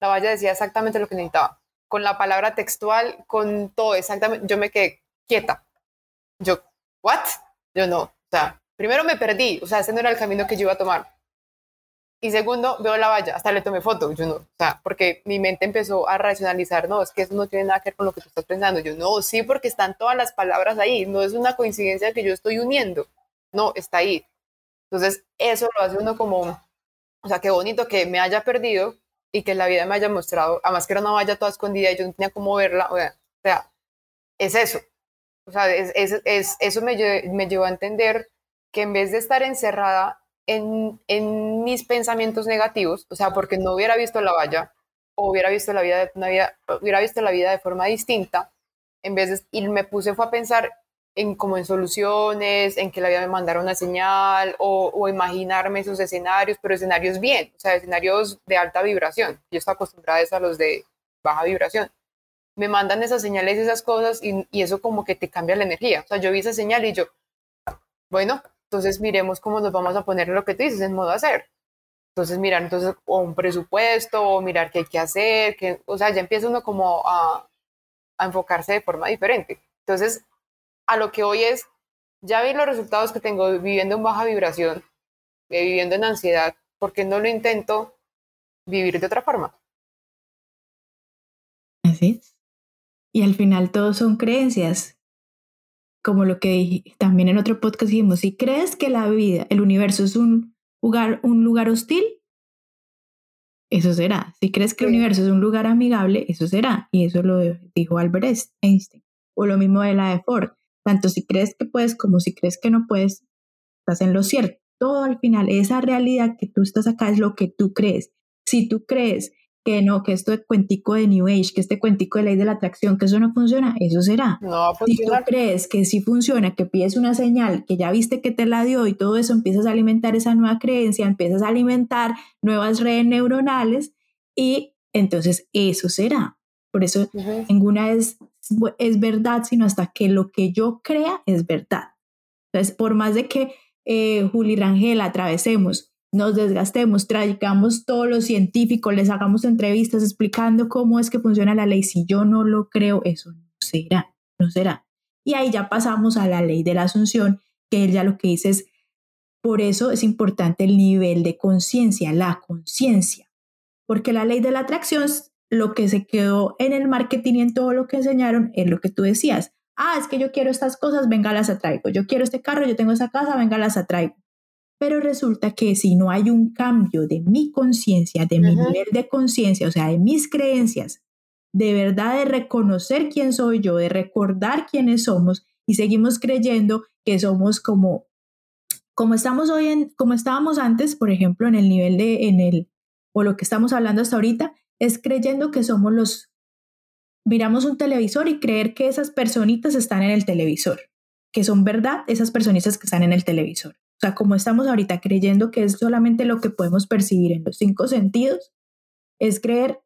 La valla decía exactamente lo que necesitaba, con la palabra textual, con todo exactamente. Yo me quedé quieta. Yo, ¿what? Yo no. O sea, primero me perdí, o sea, ese no era el camino que yo iba a tomar. Y segundo, veo la valla, hasta le tomé foto, yo no, o sea, porque mi mente empezó a racionalizar, no, es que eso no tiene nada que ver con lo que tú estás pensando. Yo no, sí, porque están todas las palabras ahí, no es una coincidencia que yo estoy uniendo, no, está ahí. Entonces, eso lo hace uno como, o sea, qué bonito que me haya perdido, y que la vida me haya mostrado, además que era una valla toda escondida y yo no tenía cómo verla, o sea, es eso. O sea, es, es, eso me, me llevó a entender que en vez de estar encerrada en, en, mis pensamientos negativos, o sea, porque no hubiera visto la valla o hubiera visto la vida, de, una vida, hubiera visto la vida de forma distinta, en vez de, y me puse fue a pensar en como en soluciones, en que la vida me mandara una señal o, o, imaginarme esos escenarios, pero escenarios bien, o sea, escenarios de alta vibración. Yo estoy acostumbrada a los de baja vibración. Me mandan esas señales esas cosas y, y, eso como que te cambia la energía. O sea, yo vi esa señal y yo, bueno, entonces miremos cómo nos vamos a poner lo que tú dices en modo hacer. Entonces mirar entonces o un presupuesto o mirar qué hay que hacer, que, o sea, ya empieza uno como a, a enfocarse de forma diferente. Entonces, a lo que hoy es, ya vi los resultados que tengo viviendo en baja vibración, eh, viviendo en ansiedad, ¿por qué no lo intento vivir de otra forma? Así es. Y al final todos son creencias. Como lo que dije, también en otro podcast dijimos, si crees que la vida, el universo es un lugar, un lugar hostil, eso será. Si crees que el universo es un lugar amigable, eso será. Y eso lo dijo Albert Einstein. O lo mismo de la de Ford. Tanto si crees que puedes como si crees que no puedes, estás en lo cierto. Todo al final, esa realidad que tú estás acá es lo que tú crees. Si tú crees que no, que esto de cuentico de New Age, que este cuentico de ley de la atracción, que eso no funciona, eso será. No si tú crees que sí funciona, que pides una señal, que ya viste que te la dio y todo eso, empiezas a alimentar esa nueva creencia, empiezas a alimentar nuevas redes neuronales y entonces eso será. Por eso ninguna es es verdad, sino hasta que lo que yo crea es verdad. Entonces, por más de que eh, Juli Rangel atravesemos, nos desgastemos, traigamos todo lo científico, les hagamos entrevistas explicando cómo es que funciona la ley, si yo no lo creo, eso no será, no será. Y ahí ya pasamos a la ley de la asunción, que él ya lo que dice es, por eso es importante el nivel de conciencia, la conciencia, porque la ley de la atracción lo que se quedó en el marketing y en todo lo que enseñaron es lo que tú decías. Ah, es que yo quiero estas cosas, venga, las atraigo. Yo quiero este carro, yo tengo esa casa, venga, las atraigo. Pero resulta que si no hay un cambio de mi conciencia, de mi nivel de conciencia, o sea, de mis creencias, de verdad de reconocer quién soy yo, de recordar quiénes somos y seguimos creyendo que somos como como estamos hoy en como estábamos antes, por ejemplo, en el nivel de en el o lo que estamos hablando hasta ahorita, es creyendo que somos los... Miramos un televisor y creer que esas personitas están en el televisor, que son verdad esas personitas que están en el televisor. O sea, como estamos ahorita creyendo que es solamente lo que podemos percibir en los cinco sentidos, es creer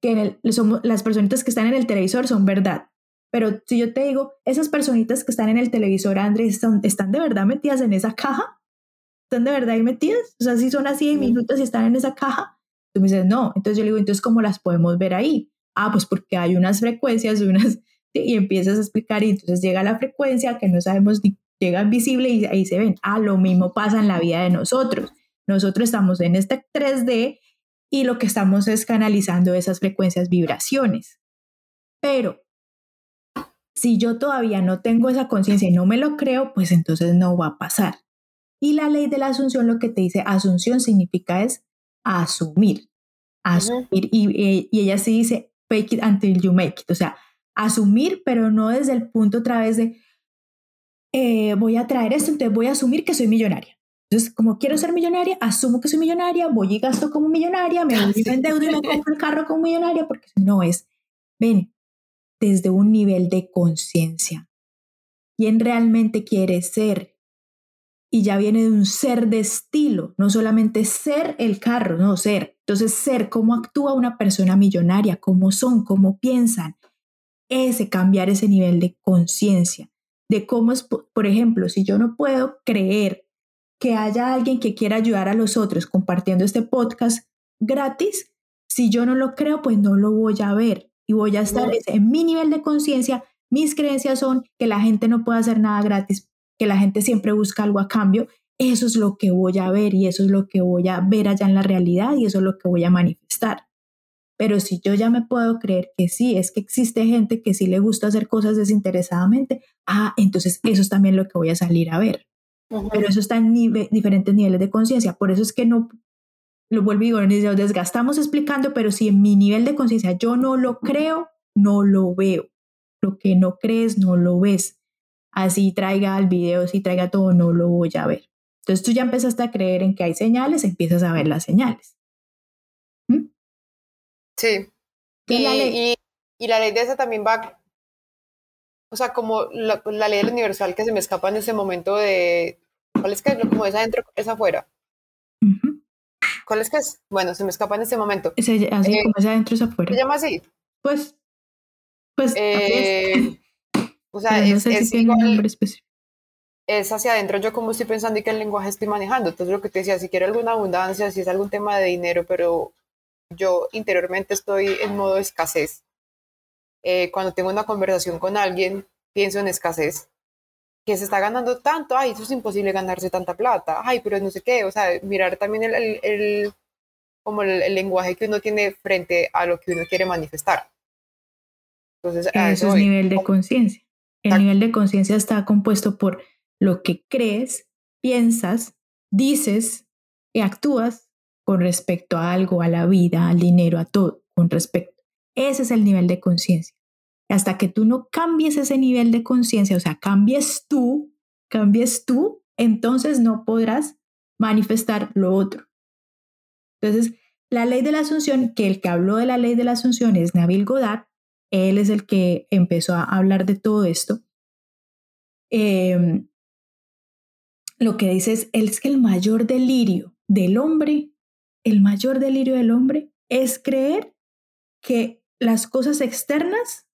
que somos, las personitas que están en el televisor son verdad. Pero si yo te digo, esas personitas que están en el televisor, Andrés, ¿están, ¿están de verdad metidas en esa caja? ¿Están de verdad ahí metidas? O sea, si son así de minutos y están en esa caja, Tú me dices, no. Entonces yo le digo, entonces, ¿cómo las podemos ver ahí? Ah, pues porque hay unas frecuencias, unas, [LAUGHS] y empiezas a explicar y entonces llega la frecuencia que no sabemos, llega visible y ahí se ven. Ah, lo mismo pasa en la vida de nosotros. Nosotros estamos en este 3D y lo que estamos es canalizando esas frecuencias, vibraciones. Pero si yo todavía no tengo esa conciencia y no me lo creo, pues entonces no va a pasar. Y la ley de la asunción lo que te dice, asunción significa es asumir, asumir. y, y, ella sí dice, fake it until you make it, o sea, asumir, pero no desde el punto otra vez de, eh, voy a traer esto, entonces voy a asumir que soy millonaria. Entonces, como quiero ser millonaria, asumo que soy millonaria, voy y gasto como millonaria, me voy y [LAUGHS] endeudo y me compro el carro como millonaria, porque no es, ven, desde un nivel de conciencia. ¿Quién realmente quiere ser? Y ya viene de un ser de estilo, no solamente ser el carro, no ser. Entonces, ser cómo actúa una persona millonaria, cómo son, cómo piensan, ese cambiar ese nivel de conciencia, de cómo es, por ejemplo, si yo no puedo creer que haya alguien que quiera ayudar a los otros compartiendo este podcast gratis, si yo no lo creo, pues no lo voy a ver y voy a estar en mi nivel de conciencia. Mis creencias son que la gente no puede hacer nada gratis que la gente siempre busca algo a cambio, eso es lo que voy a ver y eso es lo que voy a ver allá en la realidad y eso es lo que voy a manifestar. Pero si yo ya me puedo creer que sí, es que existe gente que sí le gusta hacer cosas desinteresadamente, ah, entonces eso es también lo que voy a salir a ver. Pero eso está en diferentes niveles de conciencia. Por eso es que no, lo vuelvo y digo, nos desgastamos explicando, pero si en mi nivel de conciencia yo no lo creo, no lo veo. Lo que no crees, no lo ves. Así traiga el video, si traiga todo, no lo voy a ver. Entonces tú ya empezaste a creer en que hay señales, empiezas a ver las señales. ¿Mm? Sí. Y, la ley? Y, la ley de esa también va, o sea, como la, ley del universal que se me escapa en ese momento de, ¿cuál es que es? Como es adentro, es afuera. ¿Cuál es que es? Bueno, se me escapa en ese momento. así eh, como es adentro, es afuera. ¿Se llama así? Pues, pues, eh, o sea, es, es igual, es hacia adentro yo como estoy pensando y qué lenguaje estoy manejando. Entonces lo que te decía, si quiero alguna abundancia, si es algún tema de dinero, pero yo interiormente estoy en modo escasez. Eh, cuando tengo una conversación con alguien, pienso en escasez, que se está ganando tanto, ay, eso es imposible ganarse tanta plata, ay, pero no sé qué, o sea, mirar también el, el, como el, lenguaje que uno tiene frente a lo que uno quiere manifestar. Entonces, eso, es nivel de conciencia. El nivel de conciencia está compuesto por lo que crees, piensas, dices y actúas con respecto a algo, a la vida, al dinero, a todo, con respecto. Ese es el nivel de conciencia. Hasta que tú no cambies ese nivel de conciencia, o sea, cambies tú, cambies tú, entonces no podrás manifestar lo otro. Entonces, la ley de la asunción, que el que habló de la ley de la asunción es Nabil Godard, él es el que empezó a hablar de todo esto. Em, lo que dice es, es que el mayor delirio del hombre, el mayor delirio del hombre es creer que las cosas externas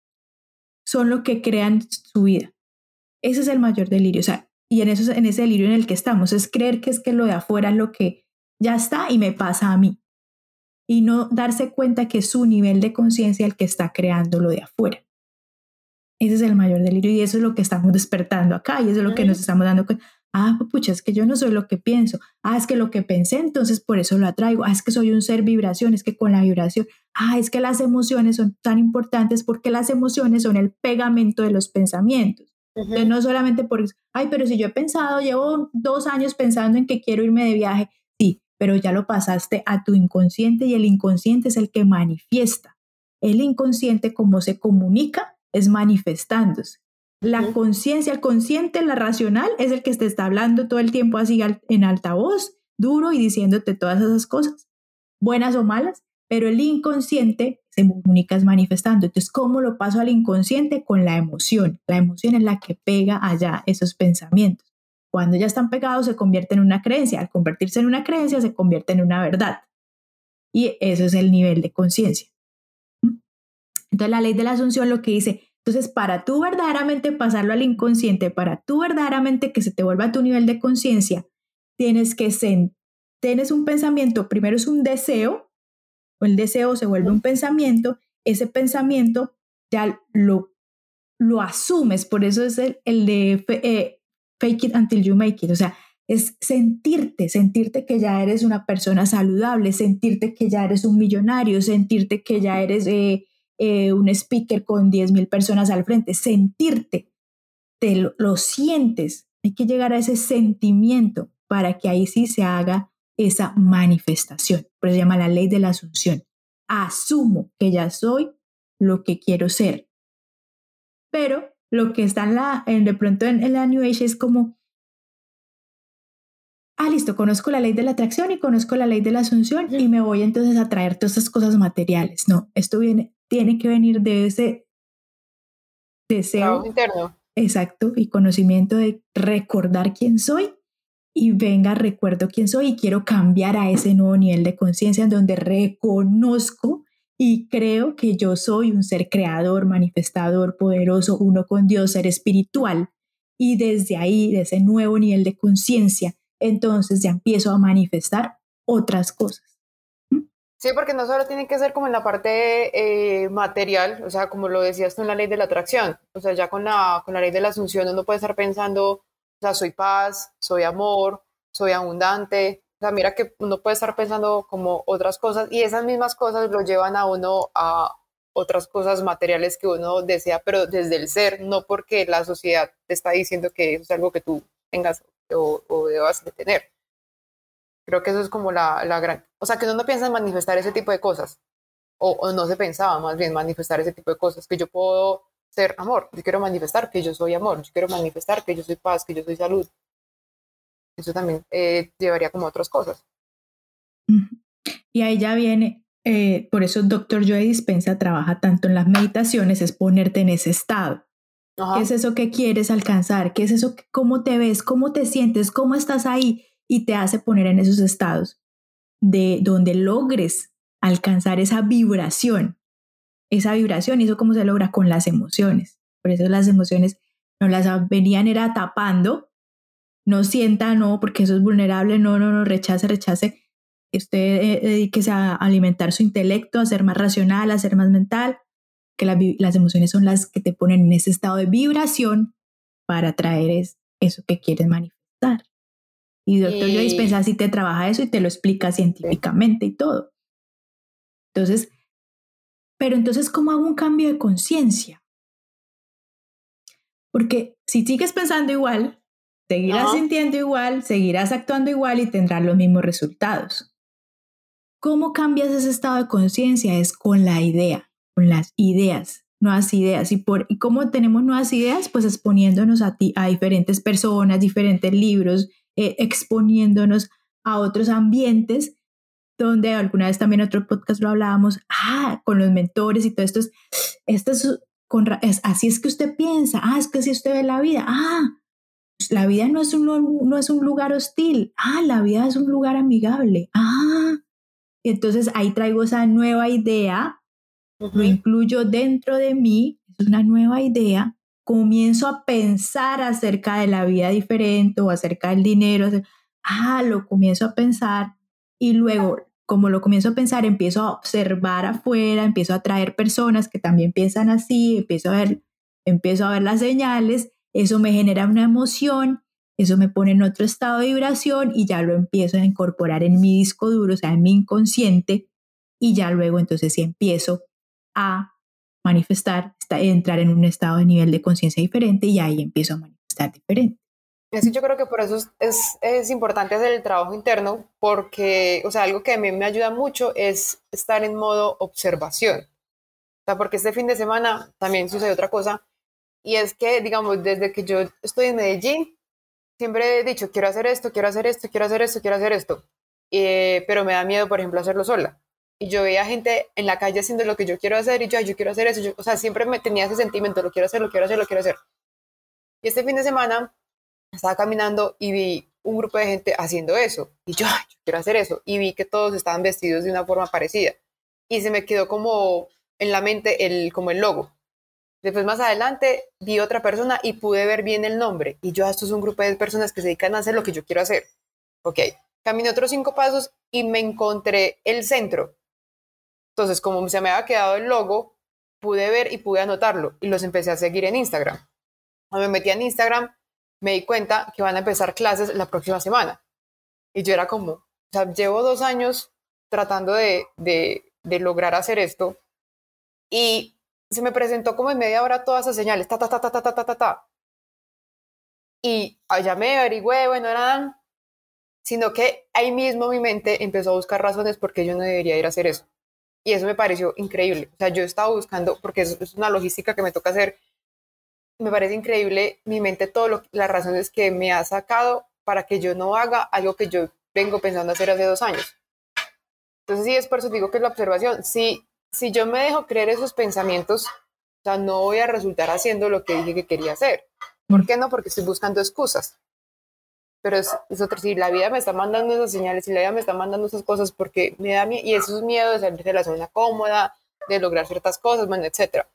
son lo que crean su vida. Ese es el mayor delirio. O sea, y en, eso, en ese delirio en el que estamos, es creer que es que lo de afuera es lo que ya está y me pasa a mí. Y no darse cuenta que es su nivel de conciencia el que está creando lo de afuera. Ese es el mayor delirio y eso es lo que estamos despertando acá y eso es lo que nos estamos dando cuenta. Ah, pucha, es que yo no soy lo que pienso. Ah, es que lo que pensé, entonces por eso lo atraigo. Ah, es que soy un ser vibración, es que con la vibración. Ah, es que las emociones son tan importantes porque las emociones son el pegamento de los pensamientos. Entonces, no solamente por ay, pero si yo he pensado, llevo dos años pensando en que quiero irme de viaje. Pero ya lo pasaste a tu inconsciente y el inconsciente es el que manifiesta. El inconsciente, como se comunica, es manifestándose. La conciencia, el consciente, la racional, es el que te está hablando todo el tiempo así en altavoz, duro y diciéndote todas esas cosas, buenas o malas, pero el inconsciente se comunica manifestando. Entonces, ¿cómo lo paso al inconsciente? Con la emoción. La emoción es la que pega allá esos pensamientos. Cuando ya están pegados, se convierte en una creencia. Al convertirse en una creencia, se convierte en una verdad. Y eso es el nivel de conciencia. Entonces, la ley de la asunción lo que dice, entonces, para tú verdaderamente pasarlo al inconsciente, para tú verdaderamente que se te vuelva a tu nivel de conciencia, tienes que ser, tienes un pensamiento, primero es un deseo, o el deseo se vuelve un pensamiento, ese pensamiento ya lo, lo asumes, por eso es el, el de eh, fake it until you make it, o sea, es sentirte, sentirte que ya eres una persona saludable, sentirte que ya eres un millonario, sentirte que ya eres... Eh, eh, un speaker con 10.000 personas al frente, sentirte, te lo, sientes, hay que llegar a ese sentimiento para que ahí sí se haga esa manifestación. Por eso se llama la ley de la asunción. Asumo que ya soy lo que quiero ser. Pero lo que está en la, en, de pronto en, en la New Age es como, ah, listo, conozco la ley de la atracción y conozco la ley de la asunción y me voy entonces a traer todas esas cosas materiales. No, esto viene tiene que venir de ese deseo interno. Exacto, y conocimiento de recordar quién soy y venga, recuerdo quién soy y quiero cambiar a ese nuevo nivel de conciencia en donde reconozco y creo que yo soy un ser creador, manifestador, poderoso, uno con Dios, ser espiritual. Y desde ahí, de ese nuevo nivel de conciencia, entonces ya empiezo a manifestar otras cosas. Sí, porque no solo tiene que ser como en la parte eh, material, o sea, como lo decías tú en la ley de la atracción, o sea, ya con la, con la ley de la asunción uno puede estar pensando, o sea, soy paz, soy amor, soy abundante, sea, mira que uno puede estar pensando como otras cosas y esas mismas cosas lo llevan a uno a otras cosas materiales que uno desea, pero desde el ser, no porque la sociedad te está diciendo que es algo que tú tengas o, o debas de tener. Creo que eso es como la, la gran... O sea, que uno no piensa en manifestar ese tipo de cosas. O, o, no se pensaba más bien manifestar ese tipo de cosas. Que yo puedo ser amor. Yo quiero manifestar que yo soy amor. Yo quiero manifestar que yo soy paz, que yo soy salud. Eso también eh, llevaría como otras cosas. Y ahí ya viene, eh, por eso Doctor Joe Dispensa trabaja tanto en las meditaciones, es ponerte en ese estado. ¿Qué es eso que quieres alcanzar? ¿Qué es eso? ¿Cómo te ves? ¿Cómo te sientes? ¿Cómo estás ahí? Y te hace poner en esos estados de donde logres alcanzar esa vibración. Esa vibración, y eso cómo se logra con las emociones. Por eso las emociones no las venían era tapando. No sienta, no, porque eso es vulnerable, no, no, no, rechace, rechace. Usted eh, dedíquese a alimentar su intelecto, a ser más racional, a ser más mental que las emociones son las que te ponen en ese estado de vibración para traer eso que quieres manifestar. Y doctor Joe Dispensa si te trabaja eso y te lo explica científicamente y todo. Entonces, pero entonces, ¿cómo hago un cambio de conciencia? Porque si sigues pensando igual, seguirás sintiendo igual, seguirás actuando igual y tendrás los mismos resultados. ¿Cómo cambias ese estado de conciencia? Es con la idea con las ideas, nuevas ideas. ¿Y, por, y cómo tenemos nuevas ideas? Pues exponiéndonos a, ti, a diferentes personas, diferentes libros, eh, exponiéndonos a otros ambientes donde alguna vez también en otro podcast lo hablábamos, ah, con los mentores y todo esto, esto es, con, es, así es que usted piensa, ah, es que así usted ve la vida, ah, la vida no es, un, no es un lugar hostil, ah, la vida es un lugar amigable, ah, y entonces ahí traigo esa nueva idea lo incluyo dentro de mí, es una nueva idea, comienzo a pensar acerca de la vida diferente o acerca del dinero, ah, lo comienzo a pensar y luego, como lo comienzo a pensar, empiezo a observar afuera, empiezo a traer personas que también piensan así, empiezo a ver, empiezo a ver las señales, eso me genera una emoción, eso me pone en otro estado de vibración y ya lo empiezo a incorporar en mi disco duro, o sea, en mi inconsciente, y ya luego entonces sí empiezo a manifestar, entrar en un estado de nivel de conciencia diferente y ahí empiezo a manifestar diferente. Así yo creo que por eso es, es, importante hacer el trabajo interno, porque, o sea, algo que a mí me ayuda mucho es estar en modo observación. O sea, porque este fin de semana también sucede otra cosa, y es que, digamos, desde que yo estoy en Medellín, siempre he dicho, quiero hacer esto, quiero hacer esto, quiero hacer esto, quiero hacer esto, eh, pero me da miedo, por ejemplo, hacerlo sola. Y yo veía gente en la calle haciendo lo que yo quiero hacer y yo, yo quiero hacer eso, yo, o sea, siempre me tenía ese sentimiento, lo quiero hacer, lo quiero hacer, lo quiero hacer. Y este fin de semana estaba caminando y vi un grupo de gente haciendo eso. Y yo, yo quiero hacer eso y vi que todos estaban vestidos de una forma parecida. Y se me quedó como en la mente el, como el logo. Después más adelante vi otra persona y pude ver bien el nombre y yo, esto es un grupo de personas que se dedican a hacer lo que yo quiero hacer. Ok, caminé otros cinco pasos y me encontré el centro entonces, como se me había quedado el logo, pude ver y pude anotarlo y los empecé a seguir en Instagram. Cuando me metí en Instagram, me di cuenta que van a empezar clases la próxima semana. Y yo era como, o sea, llevo dos años tratando de, de, de lograr hacer esto y se me presentó como en media hora todas esas señales, ta, ta, ta, ta, ta, ta, ta, ta. Y allá me averigüé, bueno, eran, sino que ahí mismo mi mente empezó a buscar razones por qué yo no debería ir a hacer eso. Y eso me pareció increíble. O sea, yo estaba buscando, porque es, una logística que me toca hacer, me parece increíble mi mente, todas las razones que me ha sacado para que yo no haga algo que yo vengo pensando hacer hace dos años. Entonces, sí, es por eso digo que es la observación. Si, si yo me dejo creer esos pensamientos, o sea, no voy a resultar haciendo lo que dije que quería hacer. ¿Por qué no? Porque estoy buscando excusas pero es, es otro, si la vida me está mandando esas señales, si la vida me está mandando esas cosas porque me da miedo, y eso es miedo de salir de la zona cómoda, de lograr ciertas cosas, bueno, etcétera.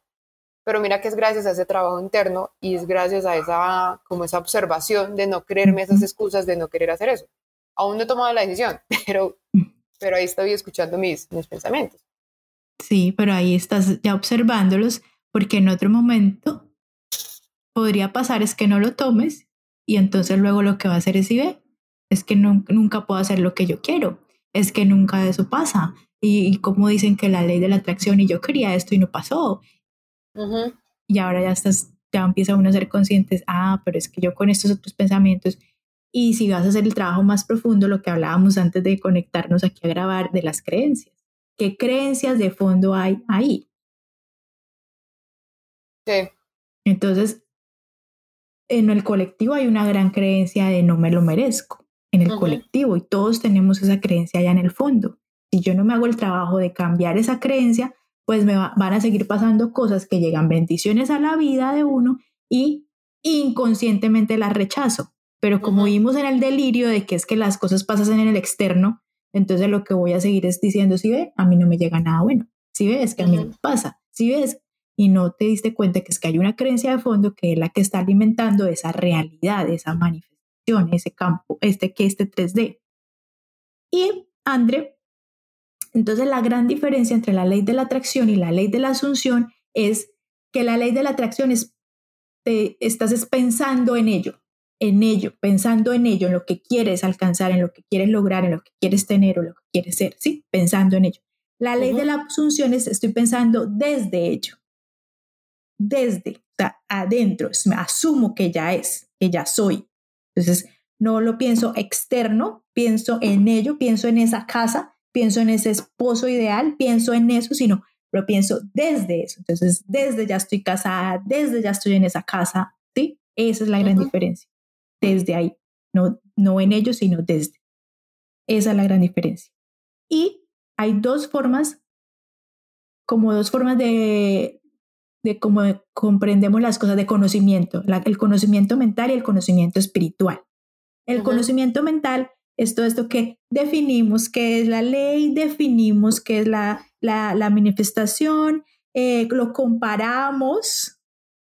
Pero mira que es gracias a ese trabajo interno y es gracias a esa, como esa observación de no creerme esas excusas de no querer hacer eso. Aún no he tomado la decisión, [LAUGHS] pero, pero ahí estoy escuchando mis, mis pensamientos. Sí, pero ahí estás ya observándolos porque en otro momento podría pasar es que no lo tomes y entonces luego lo que va a hacer es, si ve, es que no, nunca puedo hacer lo que yo quiero, es que nunca eso pasa. Y, como dicen que la ley de la atracción y yo quería esto y no pasó. Y ahora ya estás, ya empieza uno a ser conscientes, ah, pero es que yo con estos otros pensamientos Y si vas a hacer el trabajo más profundo, lo que hablábamos antes de conectarnos aquí a grabar, de las creencias. ¿Qué creencias de fondo hay ahí? Sí. Entonces, en el colectivo hay una gran creencia de no me lo merezco, en el colectivo, y todos tenemos esa creencia allá en el fondo. Si yo no me hago el trabajo de cambiar esa creencia, pues me van a seguir pasando cosas que llegan bendiciones a la vida de uno y inconscientemente las rechazo. Pero como vimos en el delirio de que es que las cosas pasan en el externo, entonces lo que voy a seguir es diciendo, si ve, a mí no me llega nada bueno. Si ves que a mí me pasa. Si ves y no te diste cuenta que es que hay una creencia de fondo que es la que está alimentando esa realidad, esa manifestación, ese campo, este que este 3D. Y André, entonces la gran diferencia entre la ley de la atracción y la ley de la asunción es que la ley de la atracción es, te, estás pensando en ello, en ello, pensando en ello, en lo que quieres alcanzar, en lo que quieres lograr, en lo que quieres tener o lo que quieres ser, ¿sí? Pensando en ello. La ley de la asunción es estoy pensando desde ello desde, o sea, adentro, me asumo que ya es, que ya soy. Entonces, no lo pienso externo, pienso en ello, pienso en esa casa, pienso en ese esposo ideal, pienso en eso, sino lo pienso desde eso. Entonces, desde ya estoy casada, desde ya estoy en esa casa, ¿sí? Esa es la gran diferencia. Desde ahí, no, no en ello, sino desde. Esa es la gran diferencia. Y hay dos formas, como dos formas de, de cómo comprendemos las cosas de conocimiento, el conocimiento mental y el conocimiento espiritual. El conocimiento mental es todo esto que definimos, que es la ley, definimos que es la, la, manifestación, eh, lo comparamos,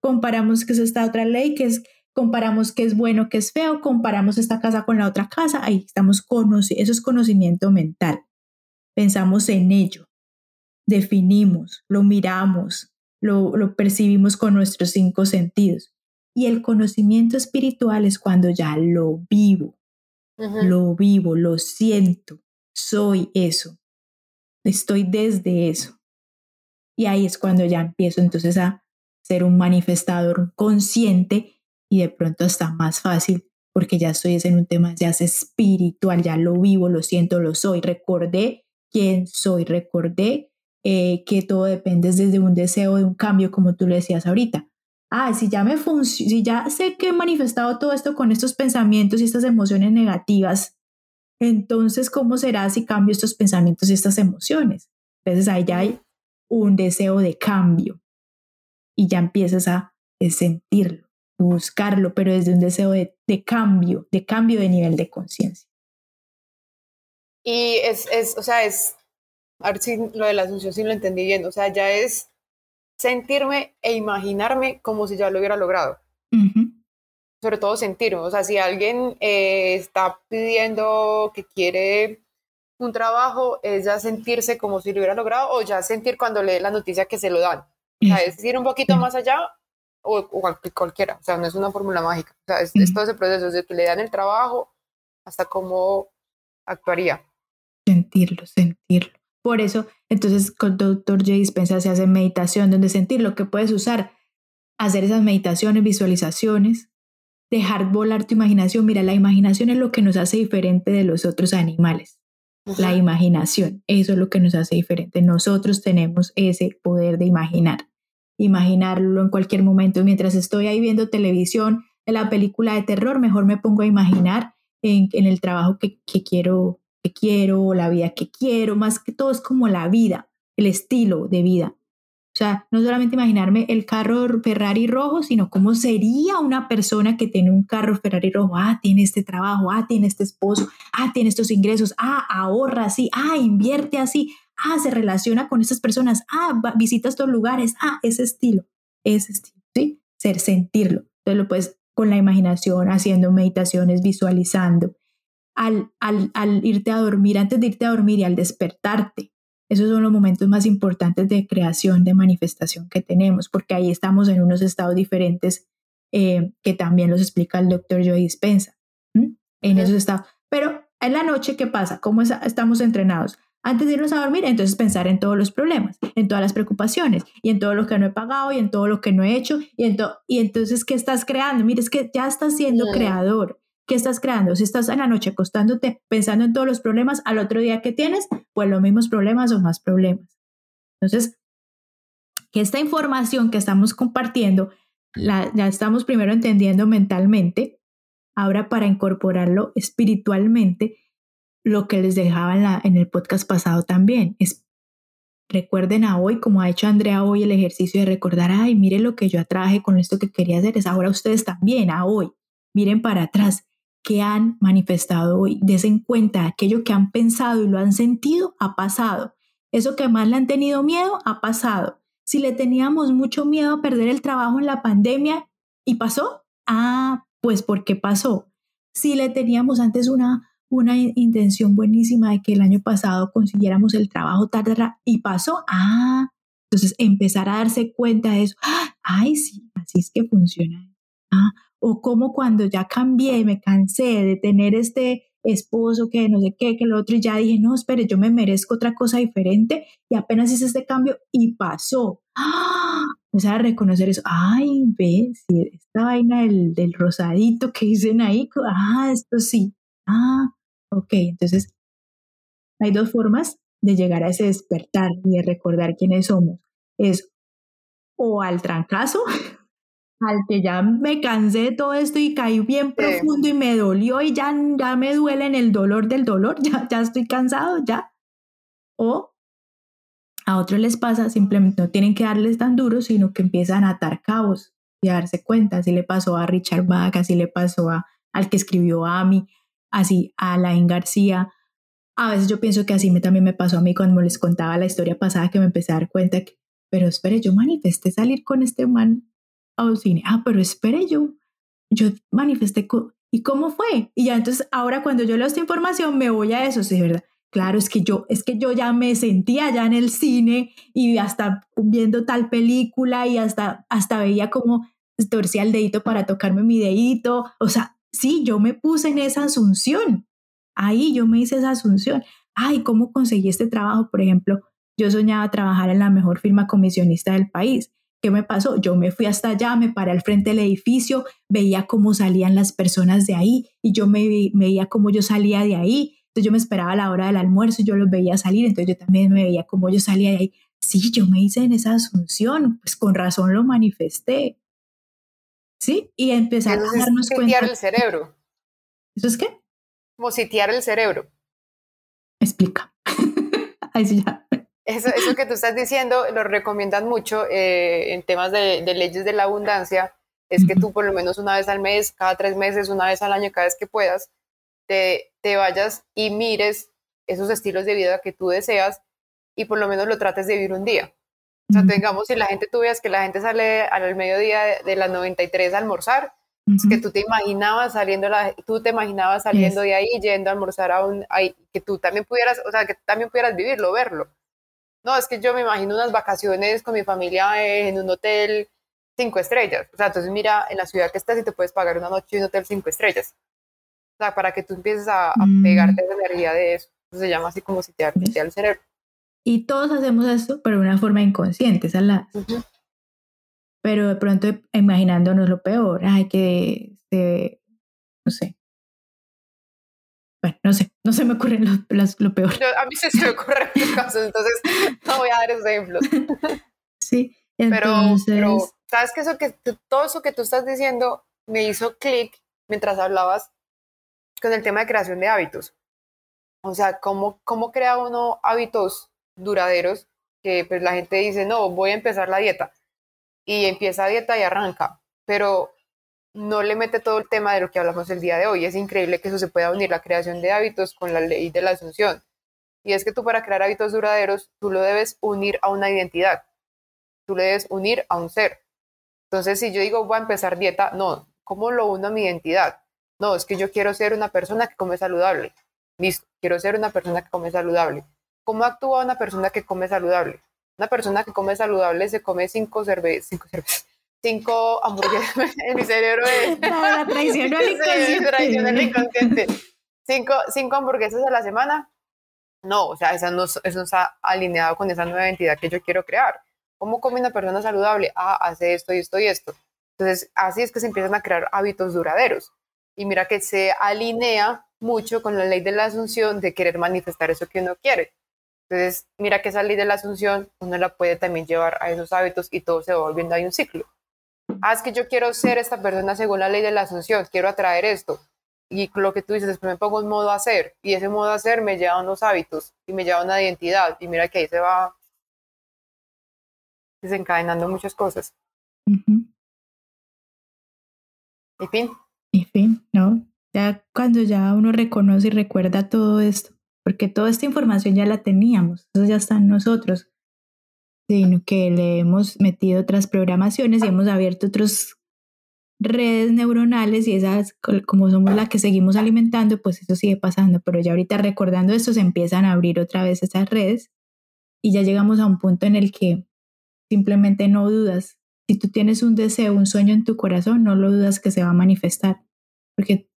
comparamos que es esta otra ley, que es, comparamos qué es bueno, qué es feo, comparamos esta casa con la otra casa, ahí estamos conociendo, eso es conocimiento mental. Pensamos en ello, definimos, lo miramos, lo, percibimos con nuestros cinco sentidos. Y el conocimiento espiritual es cuando ya lo vivo, lo vivo, lo siento, soy eso, estoy desde eso. Y ahí es cuando ya empiezo entonces a ser un manifestador consciente y de pronto está más fácil porque ya estoy en un tema ya es espiritual, ya lo vivo, lo siento, lo soy. Recordé quién soy, recordé eh, que todo depende desde un deseo de un cambio, como tú le decías ahorita. Ah, si ya me si ya sé que he manifestado todo esto con estos pensamientos y estas emociones negativas, entonces, ¿cómo será si cambio estos pensamientos y estas emociones? Entonces ahí ya hay un deseo de cambio y ya empiezas a sentirlo, buscarlo, pero desde un deseo de, de cambio, de cambio de nivel de conciencia. Y es, es, o sea, es a ver si lo de la asunción sí lo entendí bien, o sea, ya es sentirme e imaginarme como si ya lo hubiera logrado. Sobre todo sentirme, o sea, si alguien eh, está pidiendo que quiere un trabajo, es ya sentirse como si lo hubiera logrado o ya sentir cuando lee la noticia que se lo dan. O sea, es ir un poquito más allá o, cualquiera, o sea, no es una fórmula mágica, o sea, es, es todo ese proceso, desde que le dan el trabajo hasta cómo actuaría. Sentirlo, sentirlo. Por eso, entonces con Dr. J. Dispensa se hace meditación donde sentir lo que puedes usar, hacer esas meditaciones, visualizaciones, dejar volar tu imaginación. Mira, la imaginación es lo que nos hace diferente de los otros animales. La imaginación, eso es lo que nos hace diferente. Nosotros tenemos ese poder de imaginar. Imaginarlo en cualquier momento. Mientras estoy ahí viendo televisión, en la película de terror, mejor me pongo a imaginar en, el trabajo que, que quiero que quiero, la vida que quiero, más que todo es como la vida, el estilo de vida. O sea, no solamente imaginarme el carro Ferrari rojo, sino cómo sería una persona que tiene un carro Ferrari rojo. Ah, tiene este trabajo, ah, tiene este esposo, ah, tiene estos ingresos, ah, ahorra así, ah, invierte así, ah, se relaciona con estas personas, ah, visita estos lugares, ah, ese estilo, ese estilo, ¿sí? Ser, sentirlo. Entonces lo puedes con la imaginación, haciendo meditaciones, visualizando al, al, irte a dormir, antes de irte a dormir y al despertarte. Esos son los momentos más importantes de creación, de manifestación que tenemos, porque ahí estamos en unos estados diferentes eh, que también los explica el doctor Joe Dispensa. En esos estados. Pero en la noche, ¿qué pasa? ¿Cómo estamos entrenados? Antes de irnos a dormir, entonces pensar en todos los problemas, en todas las preocupaciones y en todo lo que no he pagado y en todo lo que no he hecho. Y, y entonces, ¿qué estás creando? Mira, es que ya estás siendo creador ¿qué estás creando? Si estás en la noche acostándote pensando en todos los problemas, al otro día que tienes, pues los mismos problemas o más problemas. Entonces, que esta información que estamos compartiendo, la, estamos primero entendiendo mentalmente, ahora para incorporarlo espiritualmente, lo que les dejaba en, el podcast pasado también, es recuerden a hoy, como ha hecho Andrea hoy, el ejercicio de recordar, ay, mire lo que yo atraje con esto que quería hacer, es ahora ustedes también, a hoy, miren para atrás, ¿qué han manifestado hoy, desen cuenta, aquello que han pensado y lo han sentido, ha pasado. Eso que más le han tenido miedo, ha pasado. Si le teníamos mucho miedo a perder el trabajo en la pandemia y pasó, ah, pues ¿por qué pasó? Si le teníamos antes una, una intención buenísima de que el año pasado consiguiéramos el trabajo tarde y pasó, ah, entonces empezar a darse cuenta de eso, ¡Ah! ay, sí, así es que funciona. Ah, o como cuando ya cambié, me cansé de tener este esposo, que no sé qué, que lo otro, y ya dije, no, espere, yo me merezco otra cosa diferente, y apenas hice este cambio y pasó. ¡Ah! O sea, reconocer eso, ay, ve, si esta vaina del, del rosadito que dicen ahí, ah, esto sí, ah, ok, entonces hay dos formas de llegar a ese despertar y de recordar quiénes somos. Es o al trancazo, [LAUGHS] al que ya me cansé de todo esto y caí bien profundo y me dolió y ya, ya me duele en el dolor del dolor, [LAUGHS] ya, ya estoy cansado, ya. O a otros les pasa, simplemente no tienen que darles tan duro, sino que empiezan a atar cabos y a darse cuenta. Así le pasó a Richard Bach, así le pasó a, al que escribió Ami, así a Lain García. A veces yo pienso que así me, también me pasó a mí cuando les contaba la historia pasada que me empecé a dar cuenta que, pero espere, yo manifesté salir con este man a cine. Ah, pero espere, yo, yo manifesté, ¿y cómo fue? Y ya entonces ahora cuando yo leo esta información me voy a eso, sí, ¿verdad? Claro, es que yo, es que yo ya me sentía ya en el cine y hasta viendo tal película y hasta, hasta veía como torcía el dedito para tocarme mi dedito. O sea, sí, yo me puse en esa asunción. Ahí yo me hice esa asunción. Ay, ¿cómo conseguí este trabajo? Por ejemplo, yo soñaba trabajar en la mejor firma comisionista del país. ¿Qué me pasó? Yo me fui hasta allá, me paré al frente del edificio, veía cómo salían las personas de ahí y yo me veía cómo yo salía de ahí. Entonces yo me esperaba a la hora del almuerzo y yo los veía salir, entonces yo también me veía cómo yo salía de ahí. Sí, yo me hice en esa asunción, pues con razón lo manifesté. ¿Sí? Y empezar a darnos cuenta. Sitiar el cerebro. ¿Eso es qué? Como sitiar el cerebro. Explica. [LAUGHS] Ahí sí ya. Eso, eso que tú estás diciendo lo recomiendan mucho eh, en temas de, leyes de la abundancia, es que tú por lo menos una vez al mes, cada tres meses, una vez al año, cada vez que puedas, te, te vayas y mires esos estilos de vida que tú deseas y por lo menos lo trates de vivir un día. O sea, tengamos, si la gente tú veas que la gente sale al mediodía de, las 93 a almorzar, es que tú te imaginabas saliendo, la, tú te imaginabas saliendo de ahí, yendo a almorzar a un, ahí, que tú también pudieras, o sea, que también pudieras vivirlo, verlo. No, es que yo me imagino unas vacaciones con mi familia en un hotel cinco estrellas. O sea, entonces mira en la ciudad que estás y te puedes pagar una noche en un hotel cinco estrellas. O sea, para que tú empieces a, mm. pegarte esa energía de eso. se llama así como si te el cerebro. Y todos hacemos eso, pero de una forma inconsciente, esa la... Pero de pronto imaginándonos lo peor, ay, que, este, no sé, bueno, no sé, no se me ocurren lo, peor. a mí sí se me ocurren los [LAUGHS] casos, entonces no voy a dar ejemplos. [LAUGHS] Sí, entonces... pero, sabes que, eso que todo eso que tú estás diciendo me hizo clic mientras hablabas con el tema de creación de hábitos. O sea, ¿cómo, cómo crea uno hábitos duraderos que pues la gente dice, no, voy a empezar la dieta. Y empieza dieta y arranca. Pero no le mete todo el tema de lo que hablamos el día de hoy. Es increíble que eso se pueda unir la creación de hábitos con la ley de la asunción. Y es que tú para crear hábitos duraderos, tú lo debes unir a una identidad. Tú le debes unir a un ser. Entonces, si yo digo, voy a empezar dieta, no, ¿cómo lo uno a mi identidad? No, es que yo quiero ser una persona que come saludable. Listo, quiero ser una persona que come saludable. ¿Cómo actúa una persona que come saludable? Una persona que come saludable se come cinco cervezas, cinco cervezas, cinco hamburguesas [LAUGHS] en mi cerebro es... [LAUGHS] la traición del [LAUGHS] inconsciente. Cinco, cinco hamburguesas a la semana. No, o sea, esa no, eso no está alineado con esa nueva identidad que yo quiero crear. ¿Cómo come una persona saludable? Ah, hace esto y esto y esto. Entonces, así es que se empiezan a crear hábitos duraderos. y mira que se alinea mucho con la ley de la asunción de querer manifestar eso que uno quiere. Entonces, mira que esa ley de la asunción uno la puede también llevar a esos hábitos y todo se va volviendo ahí un ciclo. Ah, es que yo quiero ser esta persona según la ley de la asunción, quiero atraer esto. Y lo que tú dices, después me pongo en modo hacer y ese modo hacer me lleva a unos hábitos y me lleva a una identidad y mira que ahí se va desencadenando muchas cosas. Y fin. Y fin, ¿no? Ya cuando ya uno reconoce y recuerda todo esto, porque toda esta información ya la teníamos, eso ya está en nosotros, sino que le hemos metido otras programaciones y hemos abierto otras redes neuronales y esas, como somos las que seguimos alimentando, pues eso sigue pasando, pero ya ahorita recordando esto se empiezan a abrir otra vez esas redes y ya llegamos a un punto en el que simplemente no dudas. Si tú tienes un deseo, un sueño en tu corazón, no lo dudas que se va a manifestar, porque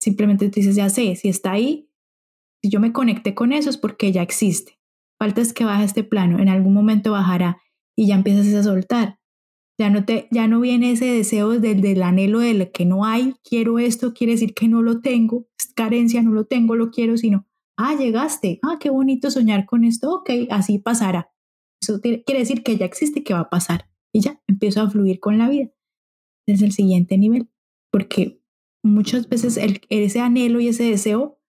simplemente tú dices, ya sé, si está ahí, si yo me conecté con eso es porque ya existe. Falta es que baje este plano, en algún momento bajará y ya empiezas a soltar. Ya no, te, ya no viene ese deseo del, del anhelo del que no hay, quiero esto, quiere decir que no lo tengo, carencia, no lo tengo, lo quiero, sino, ah, llegaste, ah, qué bonito soñar con esto, ok, así pasará. Eso quiere decir que ya existe, que va a pasar. Y ya empiezo a fluir con la vida. Es el siguiente nivel, porque muchas veces el, ese anhelo y ese deseo,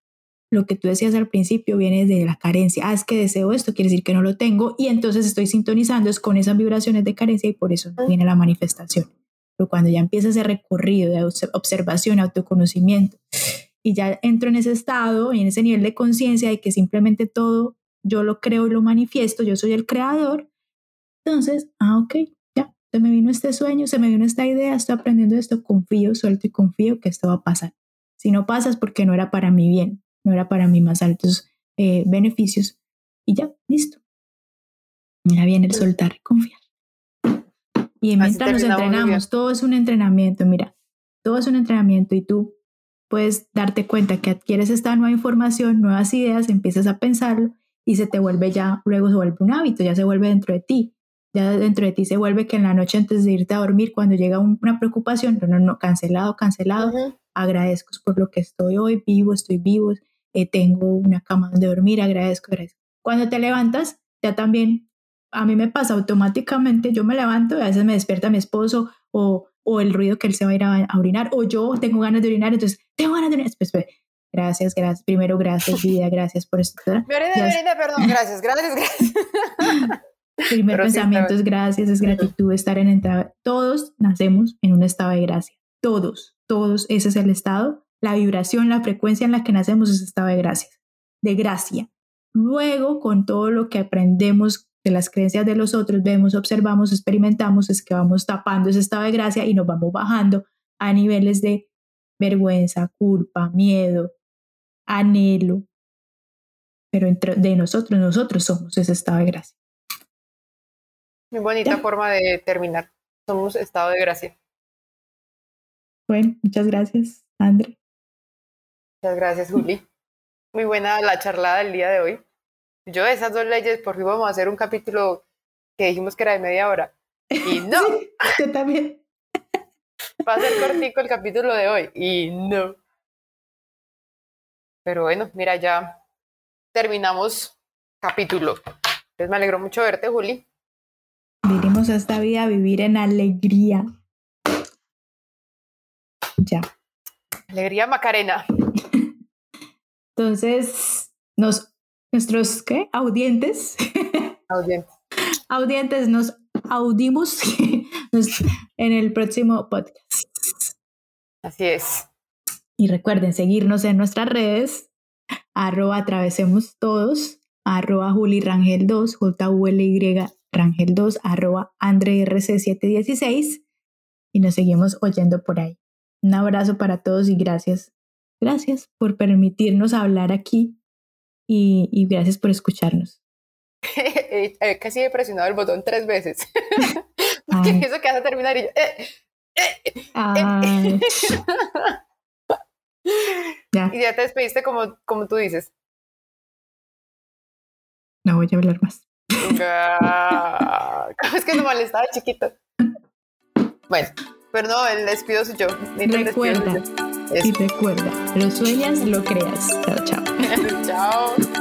lo que tú decías al principio, viene de la carencia. Ah, es que deseo esto, quiere decir que no lo tengo y entonces estoy sintonizando es con esas vibraciones de carencia y por eso viene la manifestación. Pero cuando ya empieza ese recorrido de observación, autoconocimiento, y ya entro en ese estado y en ese nivel de conciencia de que simplemente todo yo lo creo y lo manifiesto, yo soy el creador, entonces, ah, ok, se me vino este sueño, se me vino esta idea, estoy aprendiendo esto, confío, suelto y confío que esto va a pasar. Si no pasa es porque no era para mi bien, no era para mis más altos eh, beneficios y ya, listo. Mira bien el soltar y confiar. Y mientras nos entrenamos, todo es un entrenamiento, mira, todo es un entrenamiento y tú puedes darte cuenta que adquieres esta nueva información, nuevas ideas, empiezas a pensarlo y se te vuelve ya, luego se vuelve un hábito, ya se vuelve dentro de ti ya dentro de ti se vuelve que en la noche antes de irte a dormir, cuando llega una preocupación, no, no, no, cancelado, cancelado, agradezco por lo que estoy hoy, vivo, estoy vivo, eh, tengo una cama donde dormir, agradezco, agradezco. Cuando te levantas, ya también, a mí me pasa automáticamente, yo me levanto y a veces me despierta mi esposo o, o el ruido que él se va a ir a, orinar, o yo tengo ganas de orinar, entonces, tengo ganas de orinar, pues, pues, gracias, gracias, primero gracias, vida, gracias por esto. Me perdón, gracias, gracias, gracias. [LAUGHS] Primer pensamiento es gracias, es gratitud, estar en entrada. Todos nacemos en un estado de gracia. Todos, todos, ese es el estado. La vibración, la frecuencia en la que nacemos es estado de gracia, de gracia. Luego, con todo lo que aprendemos de las creencias de los otros, vemos, observamos, experimentamos, es que vamos tapando ese estado de gracia y nos vamos bajando a niveles de vergüenza, culpa, miedo, anhelo. Pero entre, de nosotros, nosotros somos ese estado de gracia. Muy bonita forma de terminar. Somos estado de gracia. Bueno, muchas gracias, André. Muchas gracias, Juli. Muy buena la charlada del día de hoy. Yo esas dos leyes, por fin vamos a hacer un capítulo que dijimos que era de media hora. Y [LAUGHS] no. yo también. Va a ser cortico el capítulo de hoy. Y no. Pero bueno, mira, ya terminamos capítulo. Entonces me alegro mucho verte, Juli. Vinimos a esta vida a vivir en alegría. Ya. Alegría Macarena. Entonces, nos, nuestros ¿qué? audientes. [LAUGHS] Audientes. audientes, nos audimos [LAUGHS] en el próximo podcast. Así es. Y recuerden seguirnos en nuestras redes, arroba atravesemos todos, arroba julirangel 2, j u l y rangel2 arroba andrerc716 y nos seguimos oyendo por ahí. Un abrazo para todos y gracias. Gracias por permitirnos hablar aquí y, gracias por escucharnos. [LAUGHS] Casi he presionado el botón tres veces. [LAUGHS] Porque eso que hace terminar y yo... Eh, eh, eh, [LAUGHS] y ya te despediste como, como tú dices. No voy a hablar más. es que no molestaba chiquito? Bueno, pero no, el despido soy yo. Recuerda, Y recuerda, lo sueñas, lo creas. Chao, chao. [LAUGHS] chao.